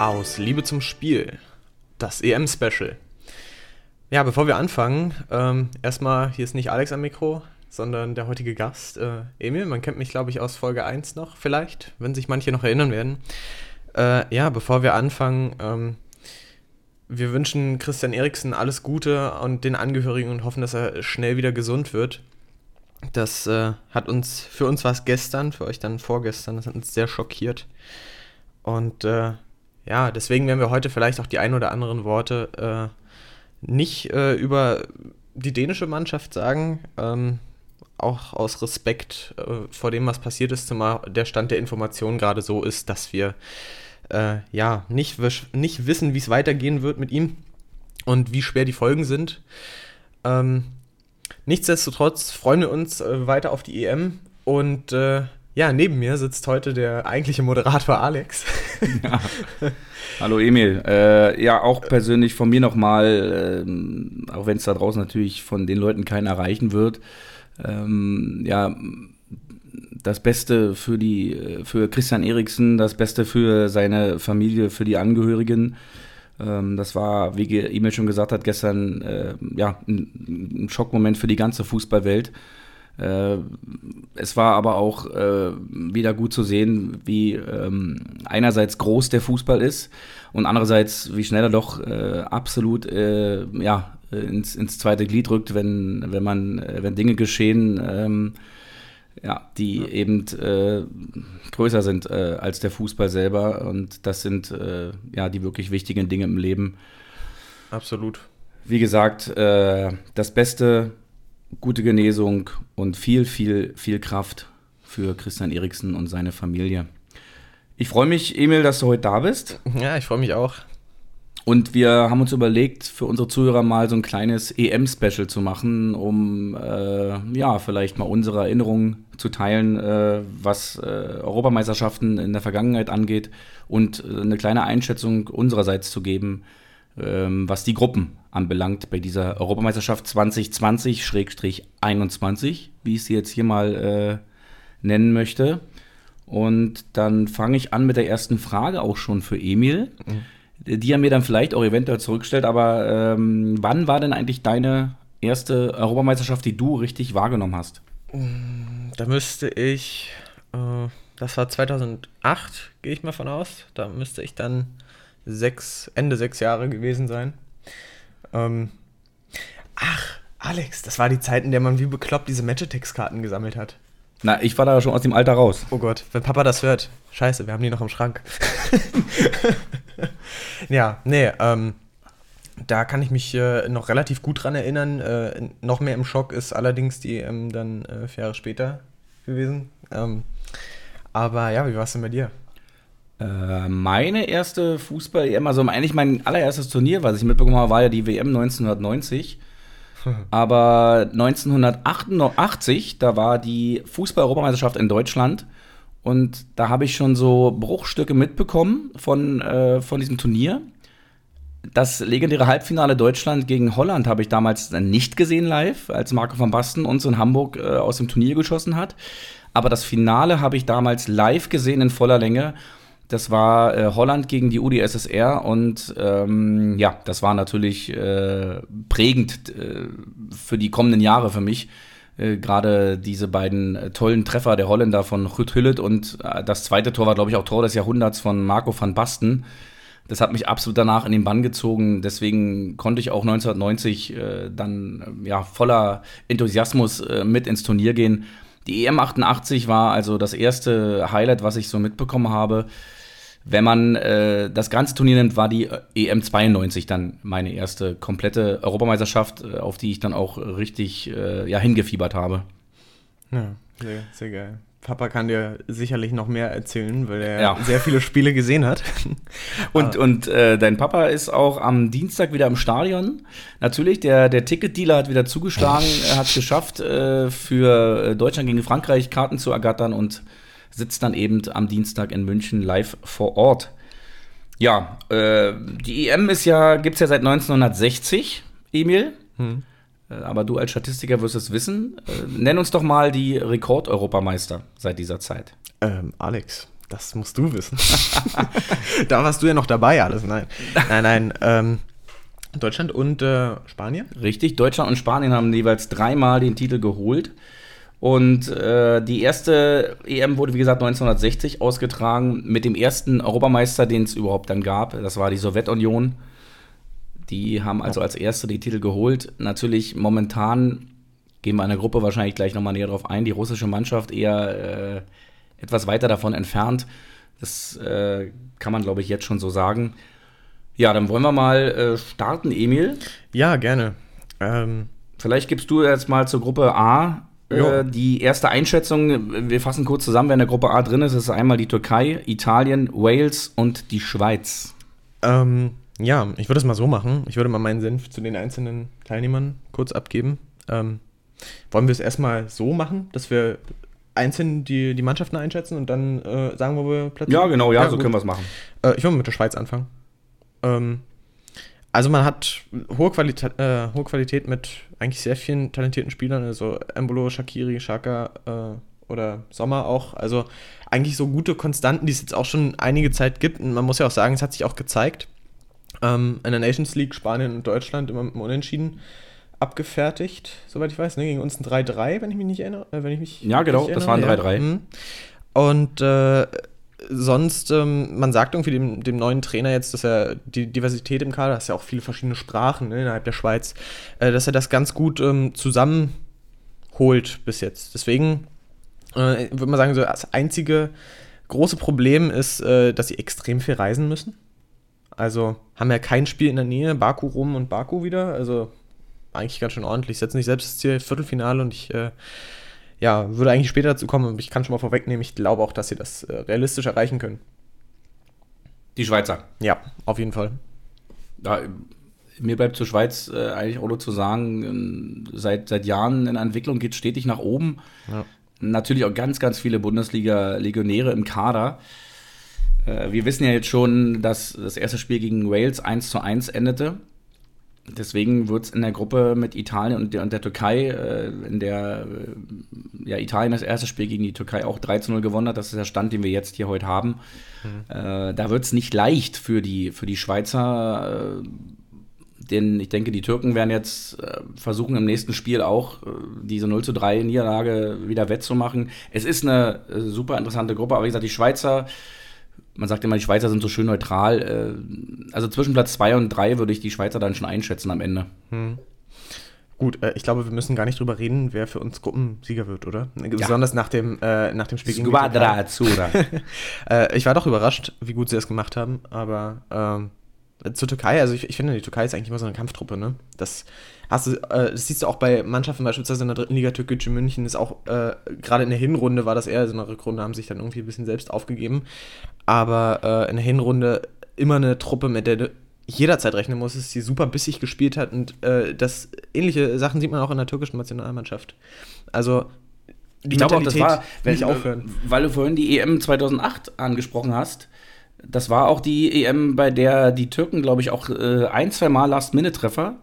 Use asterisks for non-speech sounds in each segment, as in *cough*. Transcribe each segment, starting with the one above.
aus Liebe zum Spiel, das EM-Special. Ja, bevor wir anfangen, ähm, erstmal, hier ist nicht Alex am Mikro, sondern der heutige Gast, äh, Emil. Man kennt mich, glaube ich, aus Folge 1 noch, vielleicht, wenn sich manche noch erinnern werden. Äh, ja, bevor wir anfangen, ähm, wir wünschen Christian Eriksen alles Gute und den Angehörigen und hoffen, dass er schnell wieder gesund wird. Das äh, hat uns, für uns war es gestern, für euch dann vorgestern, das hat uns sehr schockiert. Und äh, ja, deswegen werden wir heute vielleicht auch die ein oder anderen Worte äh, nicht äh, über die dänische Mannschaft sagen, ähm, auch aus Respekt äh, vor dem, was passiert ist, zumal der Stand der Information gerade so ist, dass wir äh, ja nicht, nicht wissen, wie es weitergehen wird mit ihm und wie schwer die Folgen sind. Ähm, nichtsdestotrotz freuen wir uns äh, weiter auf die EM und äh, ja, neben mir sitzt heute der eigentliche Moderator Alex. Ja. Hallo Emil. Äh, ja, auch persönlich von mir nochmal, äh, auch wenn es da draußen natürlich von den Leuten keinen erreichen wird, ähm, ja, das Beste für die, für Christian Eriksen, das Beste für seine Familie, für die Angehörigen. Ähm, das war, wie Emil schon gesagt hat, gestern äh, ja, ein, ein Schockmoment für die ganze Fußballwelt. Äh, es war aber auch äh, wieder gut zu sehen, wie ähm, einerseits groß der Fußball ist und andererseits, wie schnell er doch äh, absolut ja, ins, ins zweite Glied rückt, wenn, wenn man, wenn Dinge geschehen, ähm, ja, die ja. eben äh, größer sind äh, als der Fußball selber. Und das sind äh, ja die wirklich wichtigen Dinge im Leben. Absolut. Wie gesagt, das Beste gute Genesung und viel, viel, viel Kraft für Christian Eriksen und seine Familie. Ich freue mich, Emil, dass du heute da bist. Ja, ich freue mich auch. Und wir haben uns überlegt, für unsere Zuhörer mal so ein kleines EM-Special zu machen, um äh, ja, vielleicht mal unsere Erinnerungen zu teilen, äh, was äh, Europameisterschaften in der Vergangenheit angeht und äh, eine kleine Einschätzung unsererseits zu geben, was die Gruppen anbelangt bei dieser Europameisterschaft 2020-21, wie ich sie jetzt hier mal äh, nennen möchte. Und dann fange ich an mit der ersten Frage auch schon für Emil, mhm. die er mir dann vielleicht auch eventuell zurückstellt. Aber ähm, wann war denn eigentlich deine erste Europameisterschaft, die du richtig wahrgenommen hast? Mm, da müsste ich, äh, das war 2008, gehe ich mal von aus. Da müsste ich dann sechs, Ende sechs Jahre gewesen sein. Ähm, ach, Alex, das war die Zeit, in der man wie bekloppt diese Magitex-Karten gesammelt hat. Na, ich war da schon aus dem Alter raus. Oh Gott, wenn Papa das hört. Scheiße, wir haben die noch im Schrank. *laughs* ja, nee, ähm, da kann ich mich äh, noch relativ gut dran erinnern. Äh, noch mehr im Schock ist allerdings die ähm, dann äh, vier Jahre später gewesen. Ähm, aber ja, wie war es denn bei dir? Äh, meine erste Fußball-EM, also eigentlich mein allererstes Turnier, was ich mitbekommen habe, war ja die WM 1990. *laughs* Aber 1988, da war die Fußball-Europameisterschaft in Deutschland. Und da habe ich schon so Bruchstücke mitbekommen von, äh, von diesem Turnier. Das legendäre Halbfinale Deutschland gegen Holland habe ich damals nicht gesehen live, als Marco van Basten uns in Hamburg äh, aus dem Turnier geschossen hat. Aber das Finale habe ich damals live gesehen in voller Länge. Das war äh, Holland gegen die UdSSR und ähm, ja, das war natürlich äh, prägend äh, für die kommenden Jahre für mich. Äh, gerade diese beiden äh, tollen Treffer der Holländer von Ruud Hüllet und äh, das zweite Tor war, glaube ich, auch Tor des Jahrhunderts von Marco van Basten. Das hat mich absolut danach in den Bann gezogen. Deswegen konnte ich auch 1990 dann ja, voller Enthusiasmus mit ins Turnier gehen. Die EM 88 war also das erste Highlight, was ich so mitbekommen habe. Wenn man äh, das ganze Turnier nimmt, war die äh, EM 92 dann meine erste komplette Europameisterschaft, äh, auf die ich dann auch richtig äh, ja, hingefiebert habe. Ja, sehr, sehr geil. Papa kann dir sicherlich noch mehr erzählen, weil er ja. sehr viele Spiele gesehen hat. *laughs* und und äh, dein Papa ist auch am Dienstag wieder im Stadion. Natürlich, der, der Ticketdealer hat wieder zugeschlagen, hat es geschafft, äh, für Deutschland gegen Frankreich Karten zu ergattern und sitzt dann eben am Dienstag in München live vor Ort. Ja, äh, die EM ist ja, gibt es ja seit 1960, Emil. Hm. Äh, aber du als Statistiker wirst es wissen. Äh, nenn uns doch mal die Rekord-Europameister seit dieser Zeit. Ähm, Alex, Das musst du wissen. *laughs* da warst du ja noch dabei, alles. Nein, nein, nein. Ähm, Deutschland und äh, Spanien? Richtig, Deutschland und Spanien haben jeweils dreimal den Titel geholt. Und äh, die erste EM wurde, wie gesagt, 1960 ausgetragen mit dem ersten Europameister, den es überhaupt dann gab. Das war die Sowjetunion. Die haben also als erste die Titel geholt. Natürlich momentan gehen wir in der Gruppe wahrscheinlich gleich nochmal näher drauf ein. Die russische Mannschaft eher äh, etwas weiter davon entfernt. Das äh, kann man, glaube ich, jetzt schon so sagen. Ja, dann wollen wir mal äh, starten, Emil. Ja, gerne. Ähm, Vielleicht gibst du jetzt mal zur Gruppe A äh, die erste Einschätzung. Wir fassen kurz zusammen, wer in der Gruppe A drin ist. Ist einmal die Türkei, Italien, Wales und die Schweiz. Ähm, ja, ich würde es mal so machen. Ich würde mal meinen Senf zu den einzelnen Teilnehmern kurz abgeben. Ähm, wollen wir es erstmal so machen, dass wir einzeln die, die Mannschaften einschätzen und dann äh, sagen, wo wir platzieren? Ja, genau, ja, ja so gut. können wir es machen. Äh, ich will mal mit der Schweiz anfangen. Ähm, also man hat hohe Qualität, äh, hohe Qualität mit eigentlich sehr vielen talentierten Spielern, also Embolo, Shakiri, Shaka äh, oder Sommer auch. Also eigentlich so gute Konstanten, die es jetzt auch schon einige Zeit gibt. Und man muss ja auch sagen, es hat sich auch gezeigt. Ähm, in der Nations League Spanien und Deutschland immer mit dem Unentschieden abgefertigt, soweit ich weiß. Ne? Gegen uns ein 3-3, wenn ich mich nicht erinnere. Äh, wenn ich mich ja, genau, das war ein 3-3. Ja. Mhm. Und äh, sonst, ähm, man sagt irgendwie dem, dem neuen Trainer jetzt, dass er die Diversität im Kader, das ist ja auch viele verschiedene Sprachen ne, innerhalb der Schweiz, äh, dass er das ganz gut ähm, zusammenholt bis jetzt. Deswegen äh, würde man sagen, so das einzige große Problem ist, äh, dass sie extrem viel reisen müssen. Also haben ja kein Spiel in der Nähe, Baku rum und Baku wieder. Also eigentlich ganz schön ordentlich. Setzen sich selbst das Ziel Viertelfinale und ich äh, ja, würde eigentlich später dazu kommen, aber ich kann schon mal vorwegnehmen, ich glaube auch, dass sie das äh, realistisch erreichen können. Die Schweizer. Ja, auf jeden Fall. Da, mir bleibt zur Schweiz äh, eigentlich auch nur zu sagen, ähm, seit, seit Jahren in Entwicklung geht stetig nach oben. Ja. Natürlich auch ganz, ganz viele Bundesliga-Legionäre im Kader. Äh, wir wissen ja jetzt schon, dass das erste Spiel gegen Wales 1 zu 1 endete. Deswegen wird es in der Gruppe mit Italien und der, und der Türkei, äh, in der äh, ja, Italien das erste Spiel gegen die Türkei auch 3 zu 0 gewonnen hat, das ist der Stand, den wir jetzt hier heute haben. Mhm. Äh, da wird es nicht leicht für die, für die Schweizer, äh, denn ich denke, die Türken werden jetzt äh, versuchen im nächsten Spiel auch diese 0 zu 3 Niederlage wieder wettzumachen. Es ist eine super interessante Gruppe, aber wie gesagt, die Schweizer man sagt immer, die Schweizer sind so schön neutral. Äh, also zwischen Platz 2 und 3 würde ich die Schweizer dann schon einschätzen am Ende. Hm. Gut, äh, ich glaube, wir müssen gar nicht drüber reden, wer für uns Gruppensieger wird, oder? Ja. Besonders nach dem, äh, nach dem Spiel gegen Squadra Azzurra. *laughs* äh, ich war doch überrascht, wie gut sie das gemacht haben, aber ähm, zur Türkei, also ich, ich, finde, die Türkei ist eigentlich immer so eine Kampftruppe, ne? Das hast du, äh, das siehst du auch bei Mannschaften, beispielsweise in der dritten Liga Türkische München, ist auch, äh, gerade in der Hinrunde war das eher so eine Rückrunde, haben sich dann irgendwie ein bisschen selbst aufgegeben. Aber äh, in der Hinrunde immer eine Truppe, mit der du jederzeit rechnen musst, die super bissig gespielt hat und äh, das ähnliche Sachen sieht man auch in der türkischen Nationalmannschaft. Also die ich glaube auch, das war, wenn ich aufhören. Weil du vorhin die EM 2008 angesprochen hast, das war auch die EM, bei der die Türken, glaube ich, auch äh, ein, zwei Mal Last-Minute-Treffer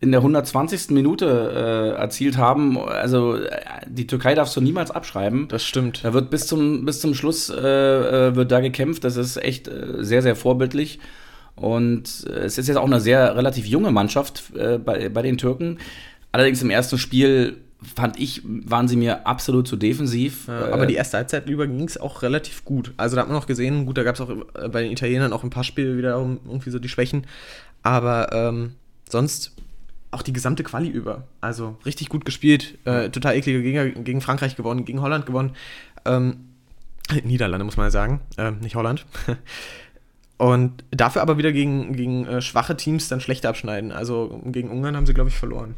in der 120. Minute äh, erzielt haben. Also äh, die Türkei darfst du niemals abschreiben. Das stimmt. Da wird bis zum, bis zum Schluss äh, äh wird da gekämpft. Das ist echt äh, sehr, sehr vorbildlich. Und es ist jetzt auch eine sehr relativ junge Mannschaft bei, bei den Türken. Allerdings im ersten Spiel fand ich, waren sie mir absolut zu defensiv. Ja, aber die erste Halbzeit über ging es auch relativ gut. Also da hat man noch gesehen, gut, da gab es auch äh, bei den Italienern auch ein paar Spiele wieder irgendwie so die Schwächen. Aber ähm, sonst auch die gesamte Quali über. Also richtig gut gespielt, äh, total eklige Gegner gegen Frankreich gewonnen, gegen Holland gewonnen. Ähm, Niederlande muss man ja sagen, äh, nicht Holland. *laughs* Und dafür aber wieder gegen, gegen äh, schwache Teams dann schlecht abschneiden. Also gegen Ungarn haben sie, glaube ich, verloren.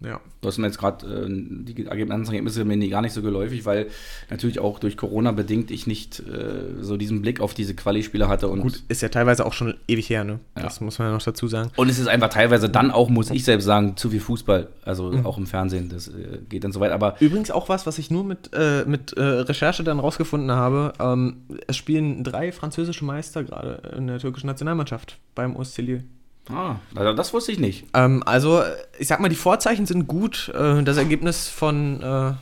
Ja. Du hast mir jetzt gerade äh, die Ergebnisse mir gar nicht so geläufig, weil natürlich auch durch Corona bedingt ich nicht äh, so diesen Blick auf diese Quali-Spiele hatte. Und Gut, ist ja teilweise auch schon ewig her, ne? Ja. Das muss man ja noch dazu sagen. Und es ist einfach teilweise dann auch, muss ich selbst sagen, zu viel Fußball. Also mhm. auch im Fernsehen, das äh, geht dann so weit. Aber Übrigens auch was, was ich nur mit, äh, mit äh, Recherche dann rausgefunden habe. Ähm, es spielen drei französische Meister gerade in der türkischen Nationalmannschaft beim OSC Lille. Ah, also das wusste ich nicht. Ähm, also, ich sag mal, die Vorzeichen sind gut. Äh, das Ergebnis von äh,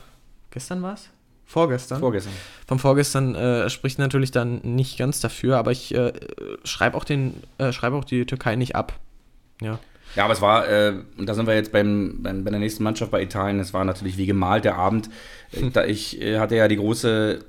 gestern war es? Vorgestern. Vorgestern. Vom Vorgestern äh, spricht natürlich dann nicht ganz dafür, aber ich äh, schreibe auch, den, äh, schreib auch die Türkei nicht ab. Ja. Ja, aber es war, äh, und da sind wir jetzt beim, beim, bei der nächsten Mannschaft bei Italien, es war natürlich wie gemalt der Abend. Äh, da ich äh, hatte ja die große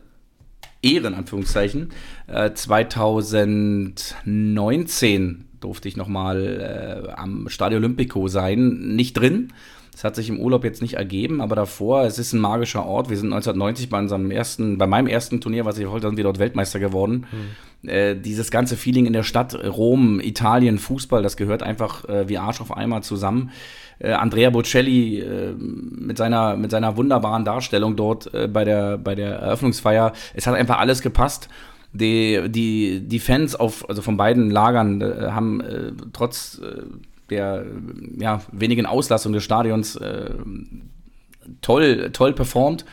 Ehre, in Anführungszeichen, äh, 2019 durfte ich nochmal äh, am Stadio Olimpico sein, nicht drin. Das hat sich im Urlaub jetzt nicht ergeben, aber davor, es ist ein magischer Ort. Wir sind 1990 bei unserem ersten, bei meinem ersten Turnier, was ich heute sind wir dort Weltmeister geworden. Mhm. Äh, dieses ganze Feeling in der Stadt, Rom, Italien, Fußball, das gehört einfach äh, wie Arsch auf Eimer zusammen. Äh, Andrea Bocelli äh, mit, seiner, mit seiner wunderbaren Darstellung dort äh, bei, der, bei der Eröffnungsfeier. Es hat einfach alles gepasst die, die, die Fans auf, also von beiden Lagern äh, haben äh, trotz äh, der ja, wenigen Auslastung des Stadions äh, toll, toll performt.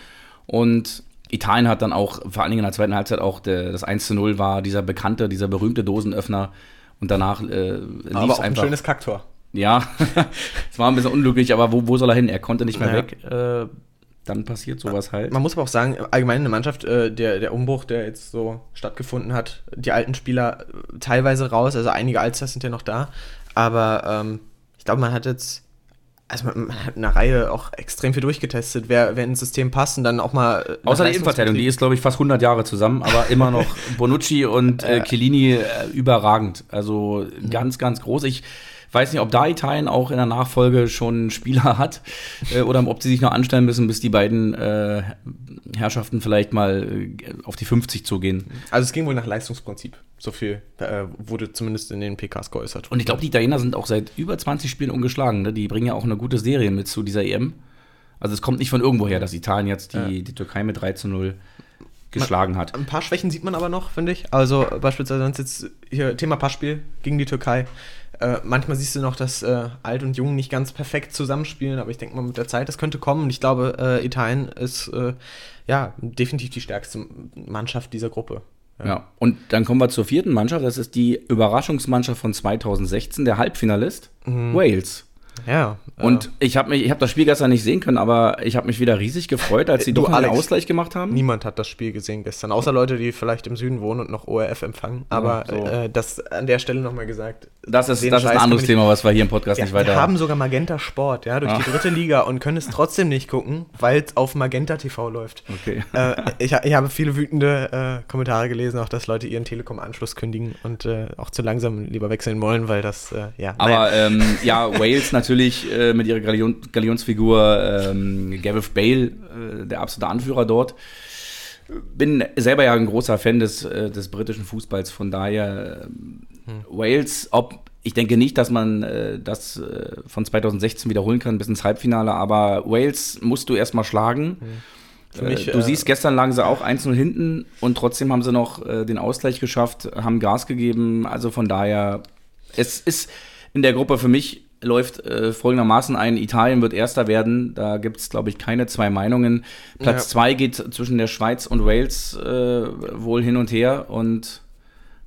Und Italien hat dann auch, vor allen Dingen in der zweiten Halbzeit, auch der, das 1 zu 0 war dieser bekannte, dieser berühmte Dosenöffner. Und danach äh, lief Aber auch einfach. ein schönes Kacktor. Ja, *laughs* es war ein bisschen unglücklich, aber wo, wo soll er hin? Er konnte nicht mehr Ja. weg. Dann passiert sowas halt. Man muss aber auch sagen, allgemein in der Mannschaft, äh, der, der Umbruch, der jetzt so stattgefunden hat, die alten Spieler äh, teilweise raus, also einige Alsters sind ja noch da, aber ähm, ich glaube, man hat jetzt, also man, man hat in der Reihe auch extrem viel durchgetestet, wer, wer ins System passt und dann auch mal. äh, Außer die Innenverteidigung, die ist, glaube ich, fast 100 Jahre zusammen, aber *laughs* immer noch Bonucci und äh, Chiellini äh, überragend. Also ganz, ganz groß. Ich weiß nicht, ob da Italien auch in der Nachfolge schon Spieler hat äh, oder ob sie sich noch anstellen müssen, bis die beiden äh, Herrschaften vielleicht mal äh, auf die 50 zugehen. Also es ging wohl nach Leistungsprinzip. So viel äh, wurde zumindest in den PKs geäußert. Und ich glaube, die Italiener sind auch seit über 20 Spielen ungeschlagen. Ne? Die bringen ja auch eine gute Serie mit zu dieser EM. Also es kommt nicht von irgendwoher, dass Italien jetzt die, Ja. die Türkei mit 3 zu 0 geschlagen hat. Ein paar Schwächen sieht man aber noch, finde ich. Also beispielsweise jetzt hier Thema Passspiel gegen die Türkei. Äh, manchmal siehst du noch, dass äh, Alt und Jung nicht ganz perfekt zusammenspielen, aber ich denke mal mit der Zeit, das könnte kommen. Und ich glaube, äh, Italien ist äh, ja definitiv die stärkste Mannschaft dieser Gruppe. Ja. und dann kommen wir zur vierten Mannschaft. Das ist die Überraschungsmannschaft von 2016, der Halbfinalist Wales. Ja. Und ich habe mich, ich habe das Spiel gestern nicht sehen können, aber ich habe mich wieder riesig gefreut, als sie Du, doch Alex, Ausgleich gemacht haben. Niemand hat das Spiel gesehen gestern, außer Leute, die vielleicht im Süden wohnen und noch ORF empfangen. Aber so. äh, das an der Stelle nochmal gesagt. Das ist, das ist ein anderes Thema, was wir hier im Podcast Ja, nicht wir weiter haben sogar Magenta Sport, ja, durch Ah. die dritte Liga und können es trotzdem nicht gucken, weil es auf Magenta TV läuft. Okay. äh, ich, ich habe viele wütende äh, Kommentare gelesen, auch dass Leute ihren Telekom-Anschluss kündigen und äh, auch zu langsam lieber wechseln wollen, weil das, äh, ja. Aber ähm, ja, Wales natürlich *laughs* äh, mit ihrer Galion Galionsfigur ähm, Gareth Bale, äh, der absolute Anführer dort. Bin selber ja ein großer Fan des, äh, des britischen Fußballs, von daher ähm, Wales, ob ich denke nicht, dass man äh, das äh, von 2016 wiederholen kann bis ins Halbfinale, aber Wales musst du erstmal schlagen. Mich, äh, du äh, siehst, gestern lagen sie auch 1-0 hinten und trotzdem haben sie noch äh, den Ausgleich geschafft, haben Gas gegeben. Also von daher, es ist in der Gruppe für mich läuft äh, folgendermaßen ein, Italien wird Erster werden, da gibt es, glaube ich, keine zwei Meinungen. Platz Ja. zwei geht zwischen der Schweiz und Wales äh, wohl hin und her und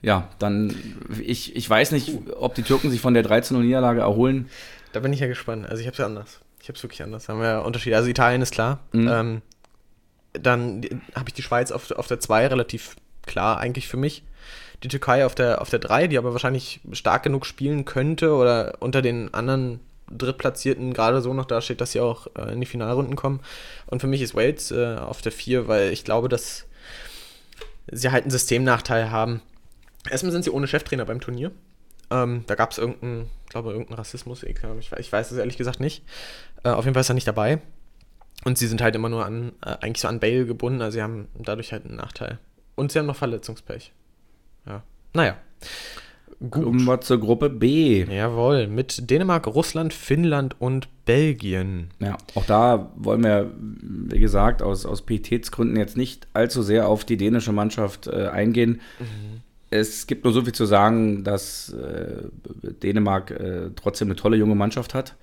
ja, dann, ich, ich weiß nicht, ob die Türken sich von der 13-0-Niederlage erholen. Da bin ich ja gespannt. Also ich habe es ja anders. Ich habe es wirklich anders. Da haben wir ja Unterschiede. Also Italien ist klar. Mhm. Ähm, dann habe ich die Schweiz auf, auf der 2 relativ klar eigentlich für mich. Die Türkei auf der, auf der 3, die aber wahrscheinlich stark genug spielen könnte oder unter den anderen Drittplatzierten gerade so noch da steht, dass sie auch äh, in die Finalrunden kommen. Und für mich ist Wales äh, auf der 4, weil ich glaube, dass sie halt einen Systemnachteil haben. Erstmal sind sie ohne Cheftrainer beim Turnier. Ähm, da gab es irgendeinen, glaube, irgendeinen Rassismus, ich, ich weiß es ehrlich gesagt nicht. Äh, auf jeden Fall ist er nicht dabei. Und sie sind halt immer nur an, äh, eigentlich so an Bale gebunden, also sie haben dadurch halt einen Nachteil. Und sie haben noch Verletzungspech. Ja. Naja. Kommen wir zur Gruppe B. Jawohl, mit Dänemark, Russland, Finnland und Belgien. Ja, auch da wollen wir, wie gesagt, aus, aus Pietätsgründen jetzt nicht allzu sehr auf die dänische Mannschaft äh, eingehen. Es gibt nur so viel zu sagen, dass äh, Dänemark äh, trotzdem eine tolle junge Mannschaft hat.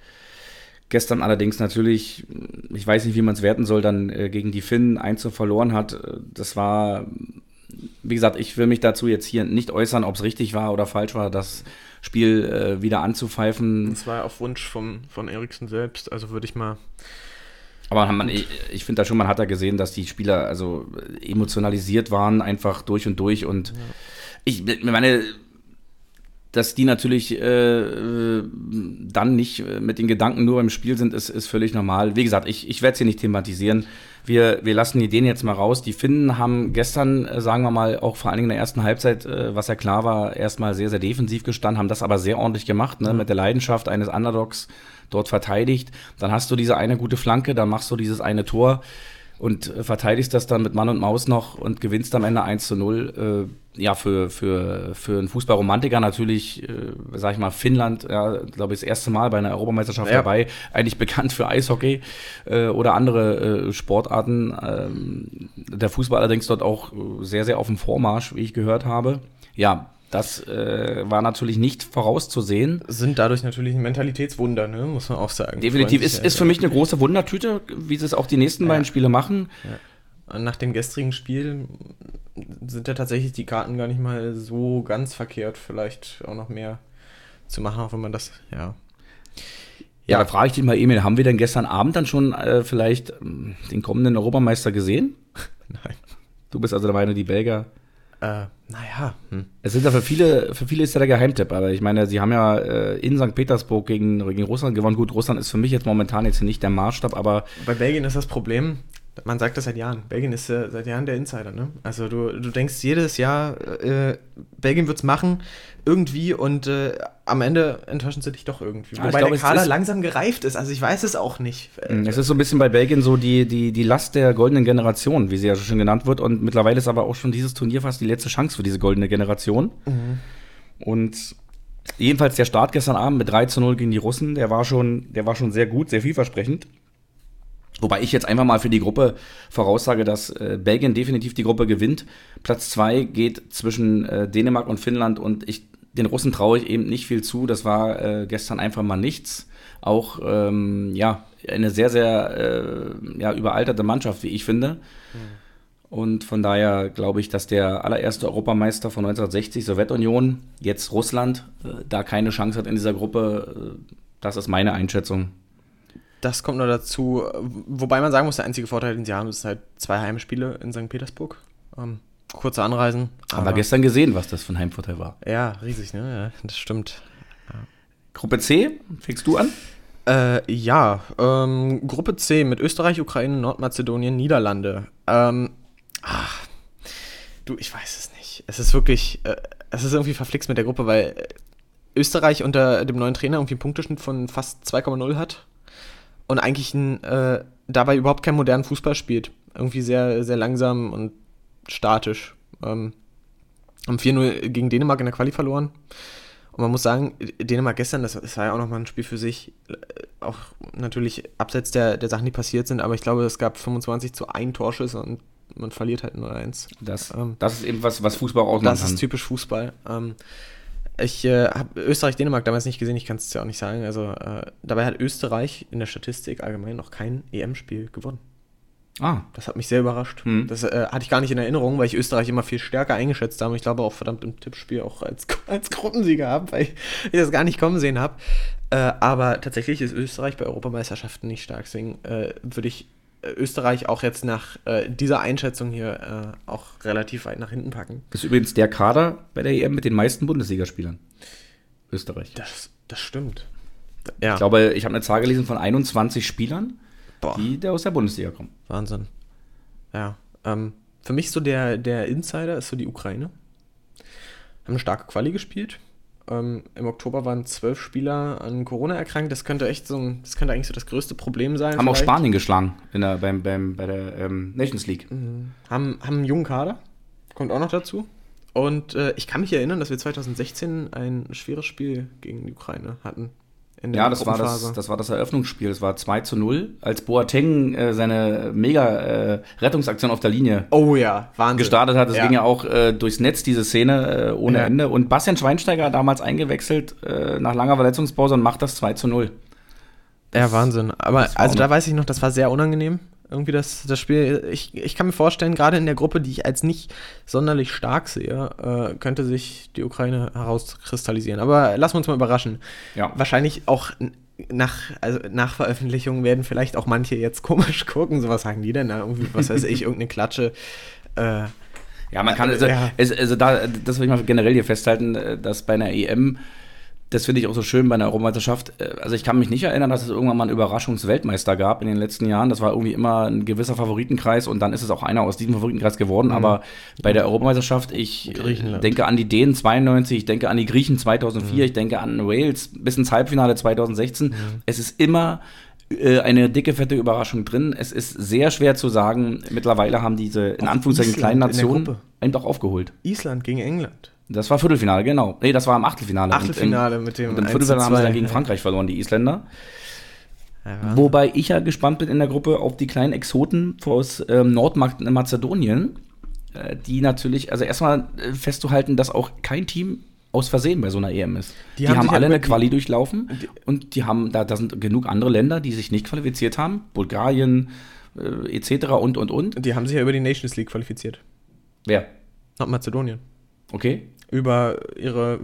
Gestern allerdings natürlich, ich weiß nicht, wie man es werten soll, dann äh, gegen die Finnen 1 zu verloren hat. Das war, wie gesagt, ich will mich dazu jetzt hier nicht äußern, ob es richtig war oder falsch war, das Spiel äh, wieder anzupfeifen. Das war auf Wunsch vom, von Eriksen selbst, also würde ich mal Aber man, ich, ich finde da schon, man hat da gesehen, dass die Spieler also emotionalisiert waren, einfach durch und durch. Und ja. ich meine, dass die natürlich äh, dann nicht mit den Gedanken nur im Spiel sind, ist, ist völlig normal. Wie gesagt, ich, ich werde es hier nicht thematisieren. Wir, wir lassen die Ideen jetzt mal raus. Die Finnen haben gestern, äh, sagen wir mal, auch vor allen Dingen in der ersten Halbzeit, äh, was ja klar war, erstmal sehr, sehr defensiv gestanden, haben das aber sehr ordentlich gemacht, ne, mhm. mit der Leidenschaft eines Underdogs dort verteidigt. Dann hast du diese eine gute Flanke, dann machst du dieses eine Tor und äh, verteidigst das dann mit Mann und Maus noch und gewinnst am Ende 1 zu 0. Äh, ja, für, für, für einen Fußballromantiker natürlich, äh, sag ich mal, Finnland, ja, glaube ich, das erste Mal bei einer Europameisterschaft ja. dabei, eigentlich bekannt für Eishockey äh, oder andere äh, Sportarten. Ähm, der Fußball allerdings dort auch sehr, sehr auf dem Vormarsch, wie ich gehört habe. Ja, das äh, war natürlich nicht vorauszusehen. Sind dadurch natürlich ein Mentalitätswunder, ne? muss man auch sagen. Definitiv. Ist, ist für mich eine große Wundertüte, wie sie es auch die nächsten ja. beiden Spiele machen. Ja. Nach dem gestrigen Spiel sind ja tatsächlich die Karten gar nicht mal so ganz verkehrt, vielleicht auch noch mehr zu machen, auch wenn man das, ja. Ja, da frage ich dich mal, Emil, haben wir denn gestern Abend dann schon äh, vielleicht äh, den kommenden Europameister gesehen? *laughs* Nein. Du bist also der Meinung, die Belgier äh, naja. Hm. Es sind ja für viele, für viele ist ja der Geheimtipp, aber ich meine, sie haben ja äh, in St. Petersburg gegen, gegen Russland gewonnen. Gut, Russland ist für mich jetzt momentan jetzt nicht der Maßstab, aber. Bei Belgien ist das Problem, man sagt das seit Jahren. Belgien ist äh, seit Jahren der Insider, ne? Also du, du denkst jedes Jahr, äh, Belgien es machen, irgendwie und äh, am Ende enttäuschen sie dich doch irgendwie. Ja, Wobei glaub, der Kader langsam gereift ist, also ich weiß es auch nicht. Hm, es ist so ein bisschen bei Belgien so die, die, die Last der goldenen Generation, wie sie ja schon genannt wird. Und mittlerweile ist aber auch schon dieses Turnier fast die letzte Chance für diese goldene Generation. Mhm. Und jedenfalls der Start gestern Abend mit 3 zu 0 gegen die Russen, der war schon, der war schon sehr gut, sehr vielversprechend. Wobei ich jetzt einfach mal für die Gruppe voraussage, dass äh, Belgien definitiv die Gruppe gewinnt. Platz zwei geht zwischen äh, Dänemark und Finnland und ich, den Russen traue ich eben nicht viel zu. Das war äh, gestern einfach mal nichts. Auch ähm, ja, eine sehr, sehr äh, ja, überalterte Mannschaft, wie ich finde. Mhm. Und von daher glaube ich, dass der allererste Europameister von 1960, Sowjetunion, jetzt Russland, äh, da keine Chance hat in dieser Gruppe. Äh, das ist meine Einschätzung. Das kommt noch dazu. Wobei man sagen muss, der einzige Vorteil, den sie haben, ist halt zwei Heimspiele in St. Petersburg. Ähm, kurze Anreisen. Haben wir gestern gesehen, was das für ein Heimvorteil war. Ja, riesig, ne? Ja, das stimmt. Ja. Gruppe C, fängst du an? Äh, ja, ähm, Gruppe C mit Österreich, Ukraine, Nordmazedonien, Niederlande. Ähm, ach, du, ich weiß es nicht. Es ist wirklich, äh, es ist irgendwie verflixt mit der Gruppe, weil Österreich unter dem neuen Trainer irgendwie einen Punkteschnitt von fast 2,0 hat und eigentlich ein, äh, dabei überhaupt keinen modernen Fußball spielt. Irgendwie sehr, sehr langsam und statisch. Ähm, haben 4-0 gegen Dänemark in der Quali verloren. Und man muss sagen, Dänemark gestern, das, das war ja auch nochmal ein Spiel für sich, äh, auch natürlich abseits der, der Sachen, die passiert sind, aber ich glaube, es gab 25 zu 1 Torschüsse und man verliert halt nur eins. Das, ähm, das ist eben was, was Fußball auch Das ist typisch Fußball. Ähm, ich äh, habe Österreich-Dänemark damals nicht gesehen, ich kann es ja auch nicht sagen. Also äh, dabei hat Österreich in der Statistik allgemein noch kein EM-Spiel gewonnen. Ah. Das hat mich sehr überrascht. Hm. Das äh, hatte ich gar nicht in Erinnerung, weil ich Österreich immer viel stärker eingeschätzt habe. Ich glaube auch verdammt im Tippspiel auch als, *laughs* als Gruppensieger habe, weil ich das gar nicht kommen sehen habe. Äh, aber tatsächlich ist Österreich bei Europameisterschaften nicht stark. Deswegen äh, würde ich Österreich auch jetzt nach äh, dieser Einschätzung hier äh, auch relativ weit nach hinten packen. Das ist übrigens der Kader bei der EM mit den meisten Bundesligaspielern. Österreich. Das, das stimmt. Ja. Ich glaube, ich habe eine Zahl gelesen von 21 Spielern, Boah. die aus der Bundesliga kommen. Wahnsinn. Ja. Ähm, für mich so der, der Insider ist so die Ukraine. Haben eine starke Quali gespielt. Ähm, Im Oktober waren zwölf Spieler an Corona erkrankt. Das könnte echt so ein, das könnte eigentlich so das größte Problem sein. Haben vielleicht. auch Spanien geschlagen in der, beim, beim, bei der ähm, Nations League. Mhm. Haben, haben einen jungen Kader, kommt auch noch dazu. Und äh, ich kann mich erinnern, dass wir 2016 ein schweres Spiel gegen die Ukraine hatten ja, das war das, das war das Eröffnungsspiel. Es war 2 zu 0, als Boateng äh, seine mega äh, Rettungsaktion auf der Linie oh, ja. Wahnsinn. gestartet hat. Es ja. ging ja auch äh, durchs Netz, diese Szene, äh, ohne ja. Ende. Und Bastian Schweinsteiger damals eingewechselt äh, nach langer Verletzungspause und macht das 2 zu 0. Das, ja, Wahnsinn. Aber also da weiß ich noch, das war sehr unangenehm irgendwie das, das Spiel. Ich, ich kann mir vorstellen, gerade in der Gruppe, die ich als nicht sonderlich stark sehe, äh, könnte sich die Ukraine herauskristallisieren. Aber lassen wir uns mal überraschen. Ja. Wahrscheinlich auch nach, also nach Veröffentlichung werden vielleicht auch manche jetzt *laughs* komisch gucken. So was sagen die denn da? Irgendwie, was weiß ich, irgendeine Klatsche. Äh, ja, man kann, also, ja. also da, das will ich mal generell hier festhalten, äh, dass bei einer EM das finde ich auch so schön bei einer Europameisterschaft. Äh, also ich kann mich nicht erinnern, dass es irgendwann mal einen Überraschungsweltmeister gab in den letzten Jahren. Das war irgendwie immer ein gewisser Favoritenkreis und dann ist es auch einer aus diesem Favoritenkreis geworden. Mhm. Aber bei der Europameisterschaft, ich denke an die Dänen 92, ich denke an die Griechen 2004, mhm. ich denke an Wales bis ins Halbfinale 2016. Mhm. Es ist immer äh, eine dicke, fette Überraschung drin. Es ist sehr schwer zu sagen. Mittlerweile haben diese, in Anführungszeichen, kleinen Nationen einen doch aufgeholt. Island gegen England. Das war Viertelfinale, genau. Nee, das war im Achtelfinale. Achtelfinale mit dem. Im Viertelfinale haben sie dann gegen Frankreich verloren, die Isländer. Ja. Wobei ich ja gespannt bin in der Gruppe auf die kleinen Exoten aus ähm, Nordmazedonien, äh, die natürlich, also erstmal äh, festzuhalten, dass auch kein Team aus Versehen bei so einer EM ist. Die, die haben, haben alle eine Quali durchlaufen die, und die haben, da, da sind genug andere Länder, die sich nicht qualifiziert haben, Bulgarien äh, etc. und und und. Die haben sich ja über die Nations League qualifiziert. Wer? Nordmazedonien. Okay über ihre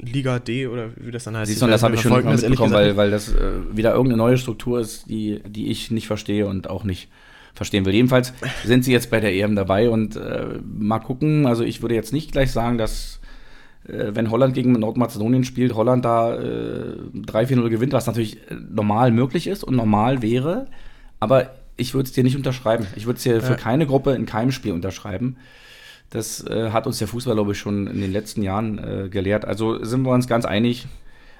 Liga D oder wie das dann heißt. Siehst du, das habe ich schon mal mitbekommen, weil, weil das äh, wieder irgendeine neue Struktur ist, die, die ich nicht verstehe und auch nicht verstehen will. Jedenfalls sind sie jetzt bei der EM dabei und äh, mal gucken. Also ich würde jetzt nicht gleich sagen, dass äh, wenn Holland gegen Nordmazedonien spielt, Holland da äh, 3-4-0 gewinnt, was natürlich äh, normal möglich ist und normal wäre. Aber ich würde es dir nicht unterschreiben. Ich würde es dir ja. für keine Gruppe in keinem Spiel unterschreiben. Das äh, hat uns der Fußball, glaube ich, schon in den letzten Jahren äh, gelehrt. Also sind wir uns ganz einig.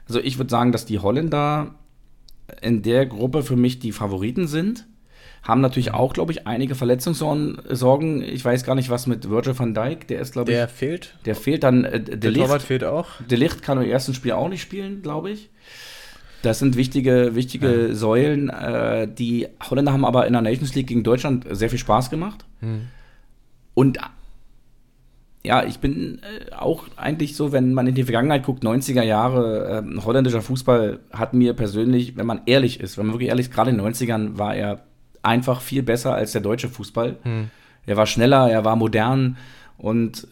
Also ich würde sagen, dass die Holländer in der Gruppe für mich die Favoriten sind. Haben natürlich auch, glaube ich, einige Verletzungssorgen. Ich weiß gar nicht, was mit Virgil van Dijk, der ist, glaube ich. Der fehlt. Der fehlt dann. Äh, der Licht, Torwart fehlt auch. Der Licht kann im ersten Spiel auch nicht spielen, glaube ich. Das sind wichtige, wichtige ja. Säulen. Äh, die Holländer haben aber in der Nations League gegen Deutschland sehr viel Spaß gemacht. Hm. Und ja, ich bin äh, auch eigentlich so, wenn man in die Vergangenheit guckt, 90er Jahre, äh, holländischer Fußball hat mir persönlich, wenn man ehrlich ist, wenn man wirklich ehrlich ist, gerade in den 90ern war er einfach viel besser als der deutsche Fußball. Hm. Er war schneller, er war modern und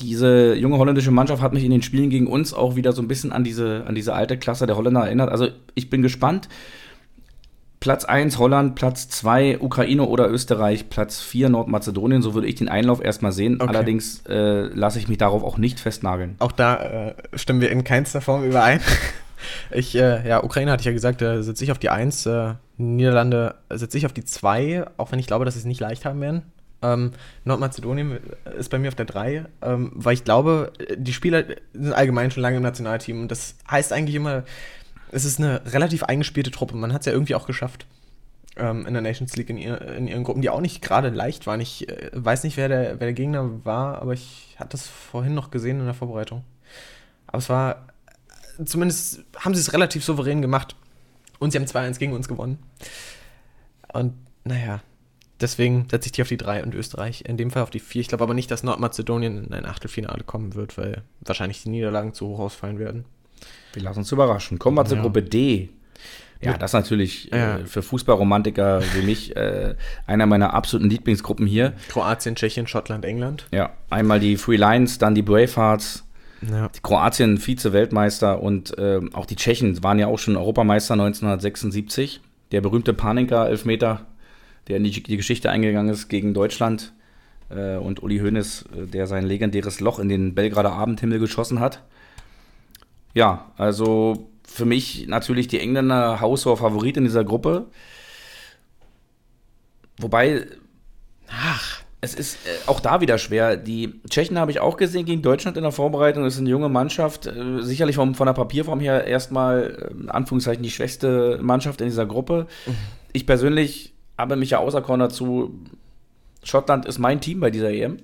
diese junge holländische Mannschaft hat mich in den Spielen gegen uns auch wieder so ein bisschen an diese, an diese alte Klasse der Holländer erinnert. Also ich bin gespannt. Platz 1 Holland, Platz 2 Ukraine oder Österreich, Platz 4 Nordmazedonien. So würde ich den Einlauf erstmal sehen. Okay. Allerdings äh, lasse ich mich darauf auch nicht festnageln. Auch da äh, stimmen wir in keinster Form überein. *laughs* Ich, äh, ja, Ukraine hatte ich ja gesagt, da sitze ich auf die 1, äh, Niederlande sitze ich auf die 2, auch wenn ich glaube, dass sie es nicht leicht haben werden. Ähm, Nordmazedonien ist bei mir auf der 3, ähm, weil ich glaube, die Spieler sind allgemein schon lange im Nationalteam und das heißt eigentlich immer, es ist eine relativ eingespielte Truppe. Man hat es ja irgendwie auch geschafft. Ähm, in der Nations League in, ihr, in, ihren Gruppen, die auch nicht gerade leicht waren. Ich äh, weiß nicht, wer der, wer der Gegner war, aber ich hatte das vorhin noch gesehen in der Vorbereitung. Aber es war, zumindest haben sie es relativ souverän gemacht. Und sie haben 2-1 gegen uns gewonnen. Und naja, deswegen setze ich die auf die 3 und Österreich in dem Fall auf die 4. Ich glaube aber nicht, dass Nordmazedonien in ein Achtelfinale kommen wird, weil wahrscheinlich die Niederlagen zu hoch ausfallen werden. Wir lassen uns überraschen. Kommen wir zur ja. Gruppe D. Ja, das ist natürlich ja. äh, für Fußballromantiker wie mich äh, einer meiner absoluten Lieblingsgruppen hier. Kroatien, Tschechien, Schottland, England. Ja, einmal die Free Lions, dann die Bravehearts. Ja. Die Kroatien Vize-Weltmeister und äh, auch die Tschechen waren ja auch schon Europameister 1976. Der berühmte Paninka Elfmeter, der in die, die Geschichte eingegangen ist gegen Deutschland. Äh, und Uli Hoeneß, äh, der sein legendäres Loch in den Belgrader Abendhimmel geschossen hat. Ja, also für mich natürlich die Engländer haushoher Favorit in dieser Gruppe. Wobei, ach, es ist äh, auch da wieder schwer. Die Tschechen habe ich auch gesehen gegen Deutschland in der Vorbereitung. Das ist eine junge Mannschaft. Äh, sicherlich vom, von der Papierform her erstmal, äh, in Anführungszeichen, die schwächste Mannschaft in dieser Gruppe. Mhm. Ich persönlich habe mich ja auserkoren dazu. Schottland ist mein Team bei dieser EM.